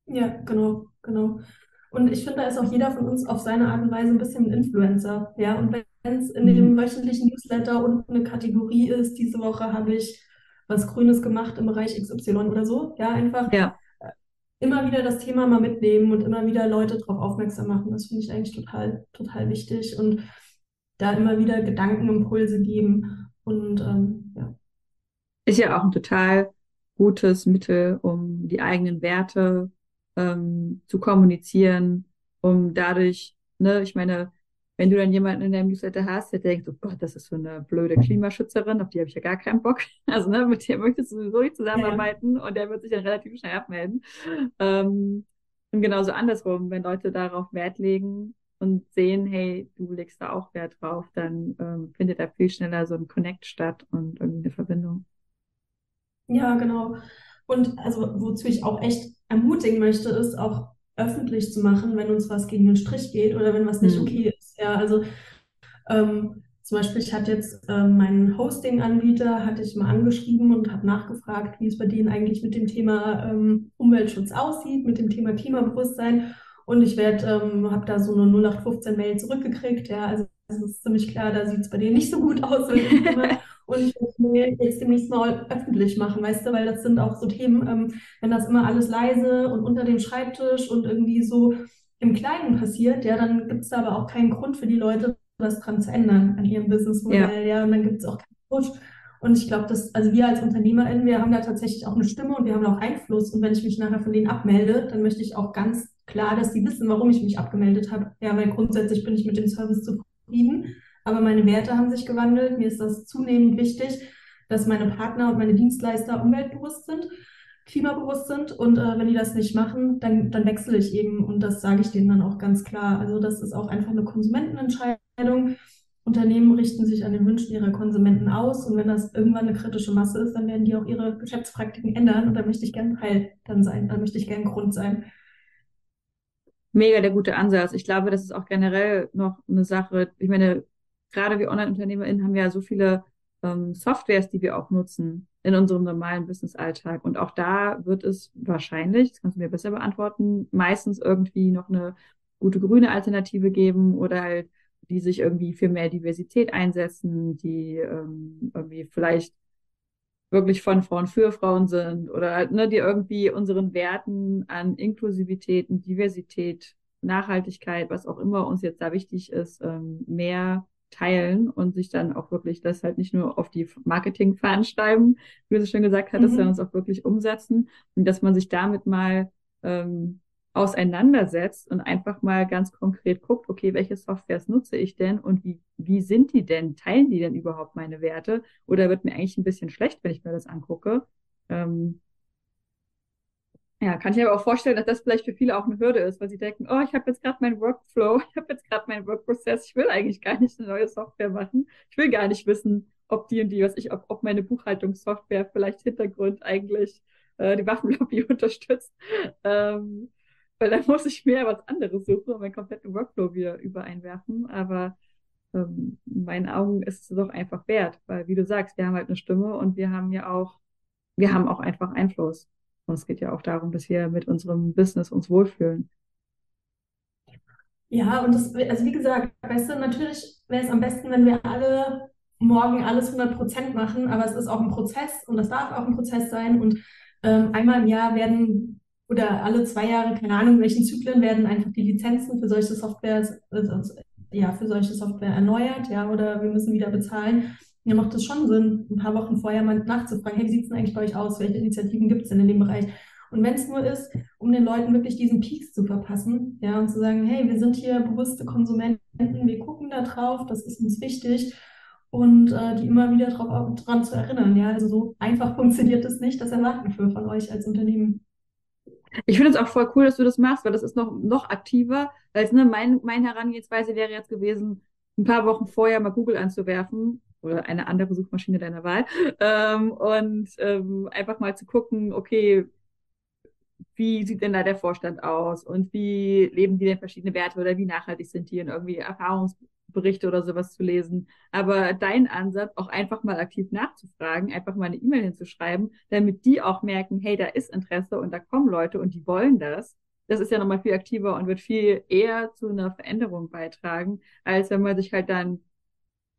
Ja, genau, genau. Und ich finde, da ist auch jeder von uns auf seine Art und Weise ein bisschen ein Influencer. Ja, und wenn es in dem mhm. wöchentlichen Newsletter unten eine Kategorie ist, diese Woche habe ich was Grünes gemacht im Bereich XY oder so, ja, einfach ja. Immer wieder das Thema mal mitnehmen und immer wieder Leute darauf aufmerksam machen. Das finde ich eigentlich total, total wichtig und da immer wieder Gedankenimpulse geben und ähm, ja. Ist ja auch ein total gutes Mittel, um die eigenen Werte ähm, zu kommunizieren, um dadurch, ne, ich meine, wenn du dann jemanden in deinem Newsletter hast, der denkt, oh Gott, das ist so eine blöde Klimaschützerin, auf die habe ich ja gar keinen Bock. Also ne, mit der möchtest du sowieso nicht zusammenarbeiten ja. und der wird sich dann relativ schnell abmelden. Ähm, und genauso andersrum, wenn Leute darauf Wert legen und sehen, hey, du legst da auch Wert drauf, dann ähm, findet da viel schneller so ein Connect statt und irgendwie eine Verbindung. Ja, genau. Und also wozu ich auch echt ermutigen möchte, ist auch öffentlich zu machen, wenn uns was gegen den Strich geht oder wenn was nicht mhm. okay ist. Ja, also ähm, zum Beispiel, ich hatte jetzt ähm, meinen Hosting-Anbieter, hatte ich mal angeschrieben und habe nachgefragt, wie es bei denen eigentlich mit dem Thema ähm, Umweltschutz aussieht, mit dem Thema Klimabewusstsein. Und ich ähm, habe da so eine 0815-Mail zurückgekriegt. Ja, also es ist ziemlich klar, da sieht es bei denen nicht so gut aus. Und ich mir jetzt demnächst mal öffentlich machen, weißt du, weil das sind auch so Themen, ähm, wenn das immer alles leise und unter dem Schreibtisch und irgendwie so im Kleinen passiert, ja, dann gibt es da aber auch keinen Grund für die Leute, was dran zu ändern an ihrem Businessmodell, ja. ja, und dann gibt es auch keinen Push. Und ich glaube, dass, also wir als UnternehmerInnen, wir haben da tatsächlich auch eine Stimme und wir haben auch Einfluss. Und wenn ich mich nachher von denen abmelde, dann möchte ich auch ganz klar, dass die wissen, warum ich mich abgemeldet habe. Ja, weil grundsätzlich bin ich mit dem Service zufrieden aber meine Werte haben sich gewandelt. Mir ist das zunehmend wichtig, dass meine Partner und meine Dienstleister umweltbewusst sind, klimabewusst sind. Und äh, wenn die das nicht machen, dann, dann wechsle ich eben. Und das sage ich denen dann auch ganz klar. Also das ist auch einfach eine Konsumentenentscheidung. Unternehmen richten sich an den Wünschen ihrer Konsumenten aus. Und wenn das irgendwann eine kritische Masse ist, dann werden die auch ihre Geschäftspraktiken ändern. Und da möchte ich gern Teil dann sein. Da möchte ich gern Grund sein mega der gute Ansatz. Ich glaube, das ist auch generell noch eine Sache. Ich meine, gerade wir Online-UnternehmerInnen haben ja so viele ähm, Softwares, die wir auch nutzen in unserem normalen Business-Alltag. Und auch da wird es wahrscheinlich, das kannst du mir besser beantworten, meistens irgendwie noch eine gute grüne Alternative geben oder halt die sich irgendwie für mehr Diversität einsetzen, die ähm, irgendwie vielleicht wirklich von Frauen für Frauen sind oder halt, ne, die irgendwie unseren Werten an Inklusivität und Diversität, Nachhaltigkeit, was auch immer uns jetzt da wichtig ist, ähm, mehr teilen und sich dann auch wirklich das halt nicht nur auf die Marketing-Fahnen schreiben, wie du es schon gesagt hattest, mhm. sondern es auch wirklich umsetzen und dass man sich damit mal ähm, auseinandersetzt und einfach mal ganz konkret guckt, okay, welche Softwares nutze ich denn und wie, wie sind die denn? Teilen die denn überhaupt meine Werte? Oder wird mir eigentlich ein bisschen schlecht, wenn ich mir das angucke? Ähm, ja, kann ich mir aber auch vorstellen, dass das vielleicht für viele auch eine Hürde ist, weil sie denken, oh, ich habe jetzt gerade meinen Workflow, ich habe jetzt gerade meinen Workprozess, ich will eigentlich gar nicht eine neue Software machen. Ich will gar nicht wissen, ob die und die, was ich, ob, ob meine Buchhaltungssoftware vielleicht Hintergrund eigentlich äh, die Waffenlobby unterstützt. Ähm, weil dann muss ich mir was anderes suchen und meinen kompletten Workflow wieder übereinwerfen. Aber ähm, in meinen Augen ist es doch einfach wert, weil wie du sagst, wir haben halt eine Stimme und wir haben ja auch, wir haben auch einfach Einfluss. Und es geht ja auch darum, dass wir mit unserem Business uns wohlfühlen. Ja, und das, also wie gesagt, weißt du, natürlich wäre es am besten, wenn wir alle morgen alles 100 Prozent machen, aber es ist auch ein Prozess und das darf auch ein Prozess sein. Und ähm, einmal im Jahr werden oder alle zwei Jahre, keine Ahnung, in welchen Zyklen werden einfach die Lizenzen für solche Software, also, ja, für solche Software erneuert, ja, oder wir müssen wieder bezahlen mir macht es schon Sinn, ein paar Wochen vorher mal nachzufragen, hey, wie sieht es denn eigentlich bei euch aus? Welche Initiativen gibt es denn in dem Bereich? Und wenn es nur ist, um den Leuten wirklich diesen Peaks zu verpassen, ja, und zu sagen, hey, wir sind hier bewusste Konsumenten, wir gucken da drauf, das ist uns wichtig und äh, die immer wieder daran zu erinnern, ja, also so einfach funktioniert es nicht, das erwarten wir von euch als Unternehmen. Ich finde es auch voll cool, dass du das machst, weil das ist noch, noch aktiver, weil ne, mein, meine Herangehensweise wäre jetzt gewesen, ein paar Wochen vorher mal Google anzuwerfen oder eine andere Suchmaschine deiner Wahl ähm, und ähm, einfach mal zu gucken, okay, wie sieht denn da der Vorstand aus und wie leben die denn verschiedene Werte oder wie nachhaltig sind die und irgendwie Erfahrungsberichte oder sowas zu lesen. Aber dein Ansatz, auch einfach mal aktiv nachzufragen, einfach mal eine E-Mail hinzuschreiben, damit die auch merken, hey, da ist Interesse und da kommen Leute und die wollen das. Das ist ja nochmal viel aktiver und wird viel eher zu einer Veränderung beitragen, als wenn man sich halt dann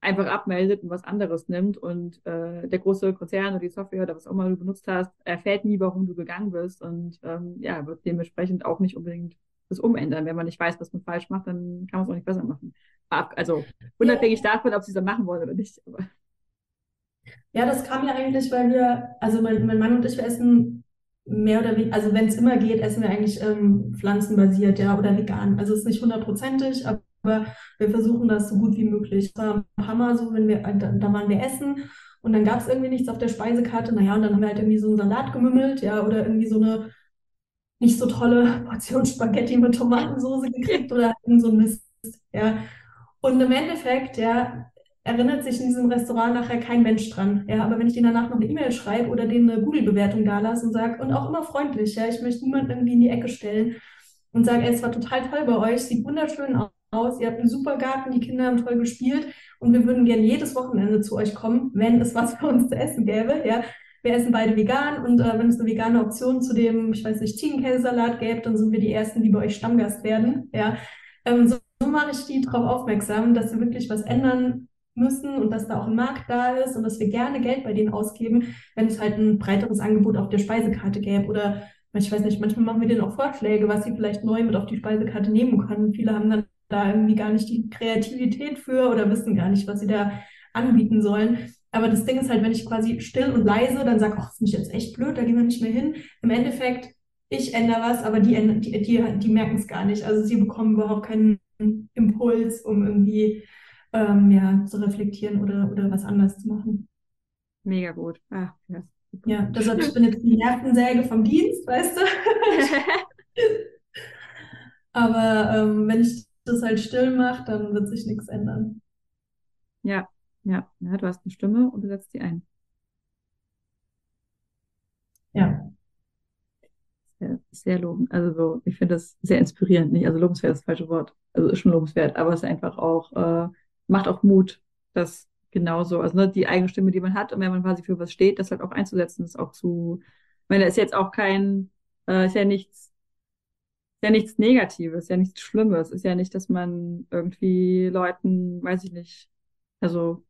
einfach abmeldet und was anderes nimmt und äh, der große Konzern oder die Software oder was auch immer du benutzt hast, erfährt nie, warum du gegangen bist und ähm, ja, wird dementsprechend auch nicht unbedingt das umändern. Wenn man nicht weiß, was man falsch macht, dann kann man es auch nicht besser machen. Also unabhängig ja. davon, ob sie es dann machen wollen oder nicht. Aber. Ja, das kam ja eigentlich, weil wir, also mein, mein Mann und ich, wir essen mehr oder weniger, also wenn es immer geht, essen wir eigentlich ähm, pflanzenbasiert, ja, oder vegan. Also es ist nicht hundertprozentig, aber wir versuchen das so gut wie möglich. Es war Hammer so, wenn wir, da, da waren wir essen und dann gab es irgendwie nichts auf der Speisekarte, naja, und dann haben wir halt irgendwie so einen Salat gemümmelt, ja, oder irgendwie so eine nicht so tolle Portion Spaghetti mit Tomatensauce gekriegt oder so ein Mist, ja. Und im Endeffekt, ja, erinnert sich in diesem Restaurant nachher kein Mensch dran. Ja, aber wenn ich denen danach noch eine E-Mail schreibe oder denen eine Google-Bewertung da lasse und sage, und auch immer freundlich, ja, ich möchte niemanden irgendwie in die Ecke stellen und sage, es war total toll bei euch, sieht wunderschön aus, ihr habt einen super Garten, die Kinder haben toll gespielt und wir würden gerne jedes Wochenende zu euch kommen, wenn es was für uns zu essen gäbe, ja. Wir essen beide vegan und äh, wenn es eine vegane Option zu dem, ich weiß nicht, Ziegenkäsesalat gäbe, dann sind wir die Ersten, die bei euch Stammgast werden, ja. Ähm, so, so mache ich die darauf aufmerksam, dass wir wirklich was ändern müssen und dass da auch ein Markt da ist und dass wir gerne Geld bei denen ausgeben, wenn es halt ein breiteres Angebot auf der Speisekarte gäbe oder ich weiß nicht, manchmal machen wir denen auch Vorschläge, was sie vielleicht neu mit auf die Speisekarte nehmen können. Viele haben dann da irgendwie gar nicht die Kreativität für oder wissen gar nicht, was sie da anbieten sollen. Aber das Ding ist halt, wenn ich quasi still und leise dann sage, ach, das finde ich jetzt echt blöd, da gehen wir nicht mehr hin. Im Endeffekt, ich ändere was, aber die, die, die, die merken es gar nicht. Also sie bekommen überhaupt keinen Impuls, um irgendwie ähm, ja, zu reflektieren oder, oder was anders zu machen. Mega gut. Ah, ja, ja, deshalb ich bin jetzt die Nervensäge vom Dienst, weißt du? Aber ähm, wenn ich das halt still mache, dann wird sich nichts ändern. Ja, ja, ja, du hast eine Stimme und du setzt sie ein. Ja. Sehr, sehr lobend. Also so, ich finde das sehr inspirierend. Nicht, also lobenswert ist das falsche Wort. Also ist schon lobenswert, aber es ist einfach auch äh, macht auch Mut, das genauso, also ne, die eigene Stimme, die man hat, und wenn man quasi für was steht, das halt auch einzusetzen, ist auch zu, ich meine, da ist jetzt auch kein, äh, ist ja nichts, ist ja nichts Negatives, ist ja nichts Schlimmes, ist ja nicht, dass man irgendwie Leuten, weiß ich nicht, also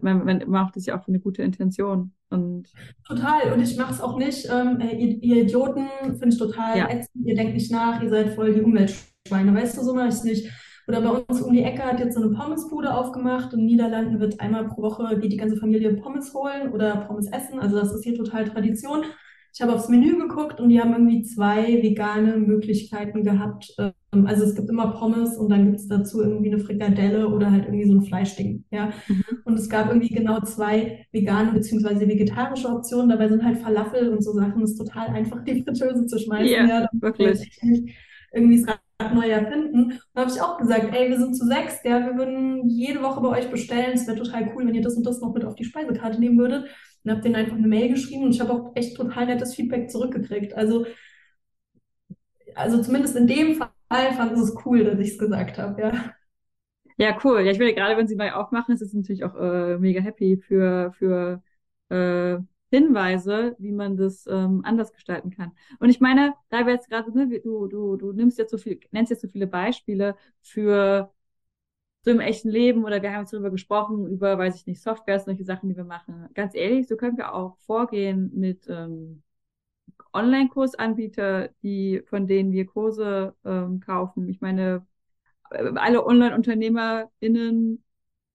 man, man macht es ja auch für eine gute Intention. Und total. Und ich mache es auch nicht. Ähm, ihr, ihr, Idioten finde ich total ja. ätzend. Ihr denkt nicht nach, ihr seid voll die Umweltschweine. Weißt du, so mache ich es nicht. Oder bei uns um die Ecke hat jetzt so eine Pommesbude aufgemacht. In den Niederlanden wird einmal pro Woche geht die ganze Familie Pommes holen oder Pommes essen. Also das ist hier total Tradition. Ich habe aufs Menü geguckt und die haben irgendwie zwei vegane Möglichkeiten gehabt. Ähm, also es gibt immer Pommes und dann gibt es dazu irgendwie eine Frikadelle oder halt irgendwie so ein Fleischding. Ja? Mhm. Und es gab irgendwie genau zwei vegane bzw. vegetarische Optionen. Dabei sind halt Falafel und so Sachen. Das ist total einfach, die Fritteuse zu schmeißen. Ja, ja wirklich. Irgendwie ist neu erfinden. Da habe ich auch gesagt, ey, wir sind zu sechs, ja, wir würden jede Woche bei euch bestellen. Es wäre total cool, wenn ihr das und das noch mit auf die Speisekarte nehmen würdet. Und habe denen einfach eine Mail geschrieben und ich habe auch echt total nettes Feedback zurückgekriegt. Also, also zumindest in dem Fall fand es cool, dass ich es gesagt habe, ja. Ja, cool. Ja, ich will gerade, wenn sie neu aufmachen, ist es natürlich auch äh, mega happy für, für äh, Hinweise, wie man das ähm, anders gestalten kann. Und ich meine, da wir jetzt gerade, ne, du, du, du nimmst jetzt so viel, nennst jetzt so viele Beispiele für so im echten Leben oder wir haben jetzt darüber gesprochen, über, weiß ich nicht, Software, solche Sachen, die wir machen. Ganz ehrlich, so können wir auch vorgehen mit ähm, Online-Kursanbieter, die, von denen wir Kurse ähm, kaufen. Ich meine, äh, alle Online-UnternehmerInnen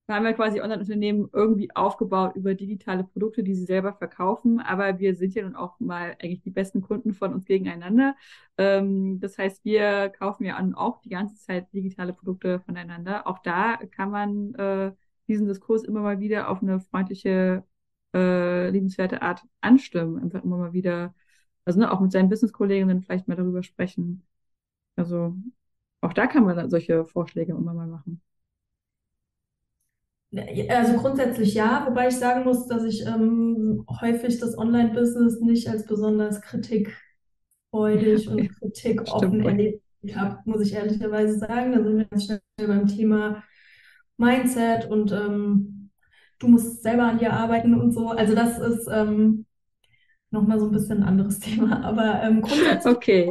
da haben wir quasi Online-Unternehmen irgendwie aufgebaut über digitale Produkte, die sie selber verkaufen. Aber wir sind ja nun auch mal eigentlich die besten Kunden von uns gegeneinander. Ähm, das heißt, wir kaufen ja auch die ganze Zeit digitale Produkte voneinander. Auch da kann man äh, diesen Diskurs immer mal wieder auf eine freundliche, äh, liebenswerte Art anstimmen. Einfach immer mal wieder, also ne, auch mit seinen Business-Kolleginnen vielleicht mal darüber sprechen. Also auch da kann man solche Vorschläge immer mal machen. Also grundsätzlich ja, wobei ich sagen muss, dass ich ähm, häufig das Online-Business nicht als besonders kritikfreudig und kritikoffen erlebt habe, muss ich ehrlicherweise sagen. Da sind wir ganz schnell beim Thema Mindset und ähm, du musst selber an dir arbeiten und so. Also das ist ähm, nochmal so ein bisschen ein anderes Thema. Aber ähm, grundsätzlich okay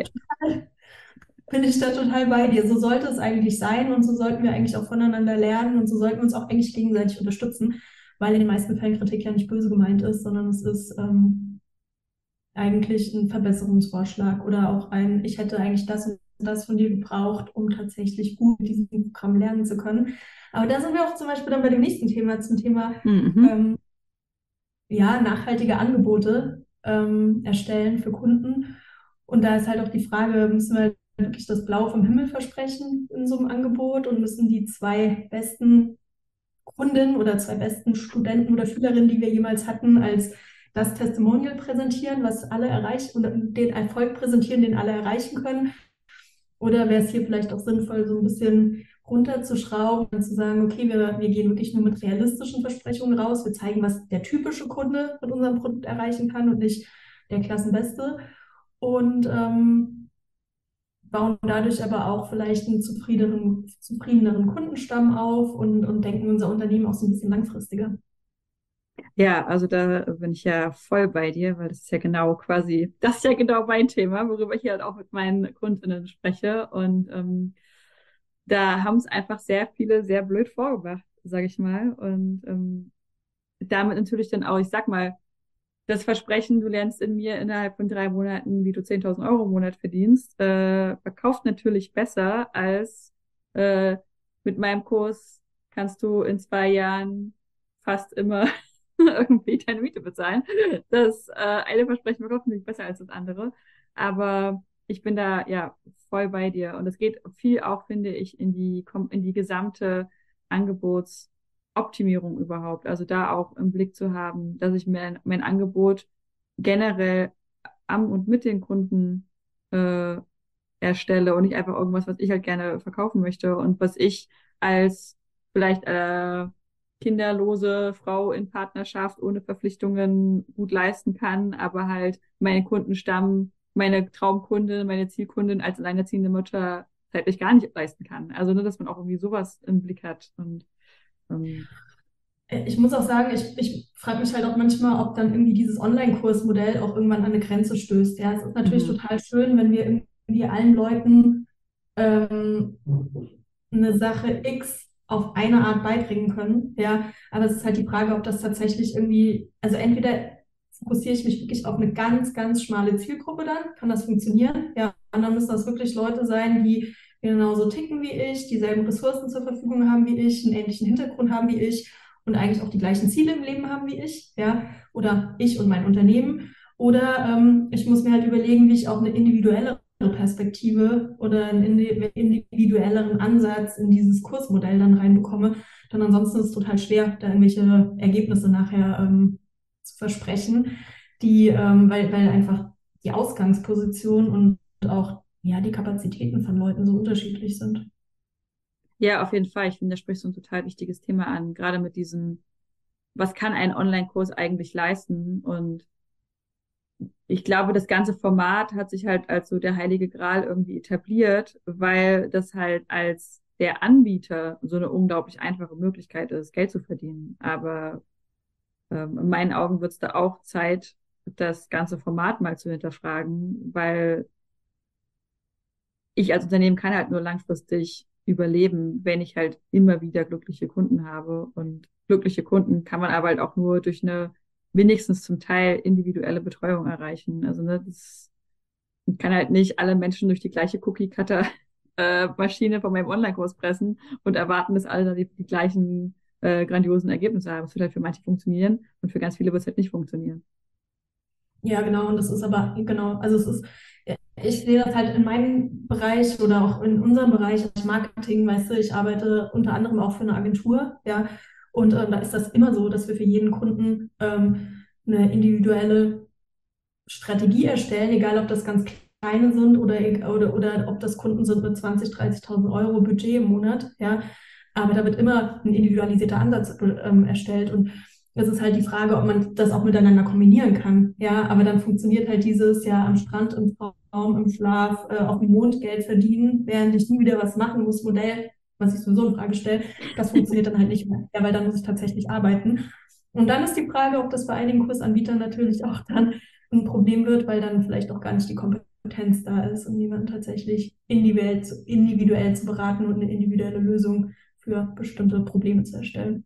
bin ich da total bei dir. So sollte es eigentlich sein und so sollten wir eigentlich auch voneinander lernen und so sollten wir uns auch eigentlich gegenseitig unterstützen, weil in den meisten Fällen Kritik ja nicht böse gemeint ist, sondern es ist ähm, eigentlich ein Verbesserungsvorschlag oder auch ein, ich hätte eigentlich das und das von dir gebraucht, um tatsächlich gut mit diesem Programm lernen zu können. Aber da sind wir auch zum Beispiel dann bei dem nächsten Thema, zum Thema mhm. ähm, ja, nachhaltige Angebote ähm, erstellen für Kunden. Und da ist halt auch die Frage, müssen wir wirklich das Blau vom Himmel versprechen in so einem Angebot und müssen die zwei besten Kunden oder zwei besten Studenten oder Schülerinnen, die wir jemals hatten, als das Testimonial präsentieren, was alle erreichen und den Erfolg präsentieren, den alle erreichen können. Oder wäre es hier vielleicht auch sinnvoll, so ein bisschen runterzuschrauben und zu sagen, okay, wir, wir gehen wirklich nur mit realistischen Versprechungen raus. Wir zeigen, was der typische Kunde mit unserem Produkt erreichen kann und nicht der Klassenbeste. Und ähm, bauen dadurch aber auch vielleicht einen zufriedeneren, zufriedeneren Kundenstamm auf und, und denken unser Unternehmen auch so ein bisschen langfristiger. Ja, also da bin ich ja voll bei dir, weil das ist ja genau quasi, das ist ja genau mein Thema, worüber ich halt auch mit meinen Kundinnen spreche. Und ähm, da haben es einfach sehr viele sehr blöd vorgebracht, sage ich mal. Und ähm, damit natürlich dann auch, ich sag mal, das Versprechen, du lernst in mir innerhalb von drei Monaten, wie du 10.000 Euro im Monat verdienst, äh, verkauft natürlich besser als äh, mit meinem Kurs kannst du in zwei Jahren fast immer irgendwie deine Miete bezahlen. Das äh, eine Versprechen verkauft natürlich besser als das andere. Aber ich bin da ja voll bei dir. Und es geht viel auch, finde ich, in die, in die gesamte Angebots- Optimierung überhaupt. Also da auch im Blick zu haben, dass ich mir mein Angebot generell am und mit den Kunden äh, erstelle und nicht einfach irgendwas, was ich halt gerne verkaufen möchte und was ich als vielleicht äh, kinderlose Frau in Partnerschaft ohne Verpflichtungen gut leisten kann, aber halt meine Kundenstamm, meine Traumkunde, meine Zielkundin als alleinerziehende Mutter zeitlich gar nicht leisten kann. Also nur, dass man auch irgendwie sowas im Blick hat und ähm, ich muss auch sagen, ich, ich frage mich halt auch manchmal, ob dann irgendwie dieses Online-Kursmodell auch irgendwann an eine Grenze stößt. Ja, es ist natürlich mhm. total schön, wenn wir irgendwie allen Leuten ähm, eine Sache X auf eine Art beibringen können. Ja, aber es ist halt die Frage, ob das tatsächlich irgendwie, also entweder fokussiere ich mich wirklich auf eine ganz, ganz schmale Zielgruppe dann, kann das funktionieren. Ja, und dann müssen das wirklich Leute sein, die genauso ticken wie ich, dieselben Ressourcen zur Verfügung haben wie ich, einen ähnlichen Hintergrund haben wie ich und eigentlich auch die gleichen Ziele im Leben haben wie ich, ja, oder ich und mein Unternehmen. Oder ähm, ich muss mir halt überlegen, wie ich auch eine individuellere Perspektive oder einen individuelleren Ansatz in dieses Kursmodell dann reinbekomme. Denn ansonsten ist es total schwer, da irgendwelche Ergebnisse nachher ähm, zu versprechen, die, ähm, weil, weil einfach die Ausgangsposition und auch ja, die Kapazitäten von Leuten so unterschiedlich sind. Ja, auf jeden Fall. Ich finde, da sprichst du ein total wichtiges Thema an. Gerade mit diesem, was kann ein Online-Kurs eigentlich leisten? Und ich glaube, das ganze Format hat sich halt als so der heilige Gral irgendwie etabliert, weil das halt als der Anbieter so eine unglaublich einfache Möglichkeit ist, Geld zu verdienen. Aber ähm, in meinen Augen wird es da auch Zeit, das ganze Format mal zu hinterfragen, weil ich als Unternehmen kann halt nur langfristig überleben, wenn ich halt immer wieder glückliche Kunden habe. Und glückliche Kunden kann man aber halt auch nur durch eine wenigstens zum Teil individuelle Betreuung erreichen. Also ne, das kann halt nicht alle Menschen durch die gleiche Cookie-Cutter-Maschine äh, von meinem Online-Kurs pressen und erwarten, dass alle die, die gleichen äh, grandiosen Ergebnisse haben. Es wird halt für manche funktionieren und für ganz viele wird es halt nicht funktionieren. Ja, genau. Und das ist aber, genau, also es ist, ich sehe das halt in meinem Bereich oder auch in unserem Bereich Marketing, weißt du, ich arbeite unter anderem auch für eine Agentur, ja, und äh, da ist das immer so, dass wir für jeden Kunden ähm, eine individuelle Strategie erstellen, egal ob das ganz kleine sind oder, oder, oder ob das Kunden sind mit 20.000, 30.000 Euro Budget im Monat, ja, aber da wird immer ein individualisierter Ansatz ähm, erstellt und es ist halt die Frage, ob man das auch miteinander kombinieren kann. Ja, aber dann funktioniert halt dieses ja am Strand, im Traum, im Schlaf, äh, auf dem Mond Geld verdienen, während ich nie wieder was machen muss, Modell, was ich sowieso in Frage stelle. Das funktioniert dann halt nicht mehr. Ja, weil dann muss ich tatsächlich arbeiten. Und dann ist die Frage, ob das bei einigen Kursanbietern natürlich auch dann ein Problem wird, weil dann vielleicht auch gar nicht die Kompetenz da ist, um jemanden tatsächlich individuell zu, individuell zu beraten und eine individuelle Lösung für bestimmte Probleme zu erstellen.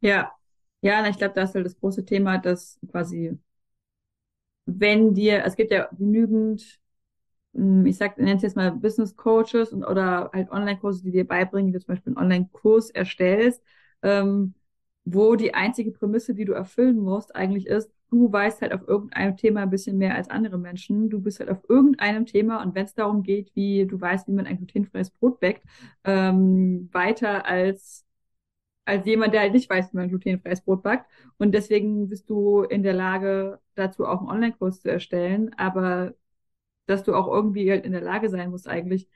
Ja, ja, ich glaube, das ist halt das große Thema, dass quasi, wenn dir, es gibt ja genügend hm, ich sag, nenne es jetzt mal Business Coaches und oder halt Online-Kurse, die dir beibringen, wie du zum Beispiel einen Online-Kurs erstellst, ähm, wo die einzige Prämisse, die du erfüllen musst, eigentlich ist, du weißt halt auf irgendeinem Thema ein bisschen mehr als andere Menschen. Du bist halt auf irgendeinem Thema und wenn es darum geht, wie du weißt, wie man ein glutenfreies Brot backt, ähm, weiter als als jemand, der halt nicht weiß, wie man glutenfreies Brot backt. Und deswegen bist du in der Lage, dazu auch einen Online-Kurs zu erstellen. Aber dass du auch irgendwie halt in der Lage sein musst, eigentlich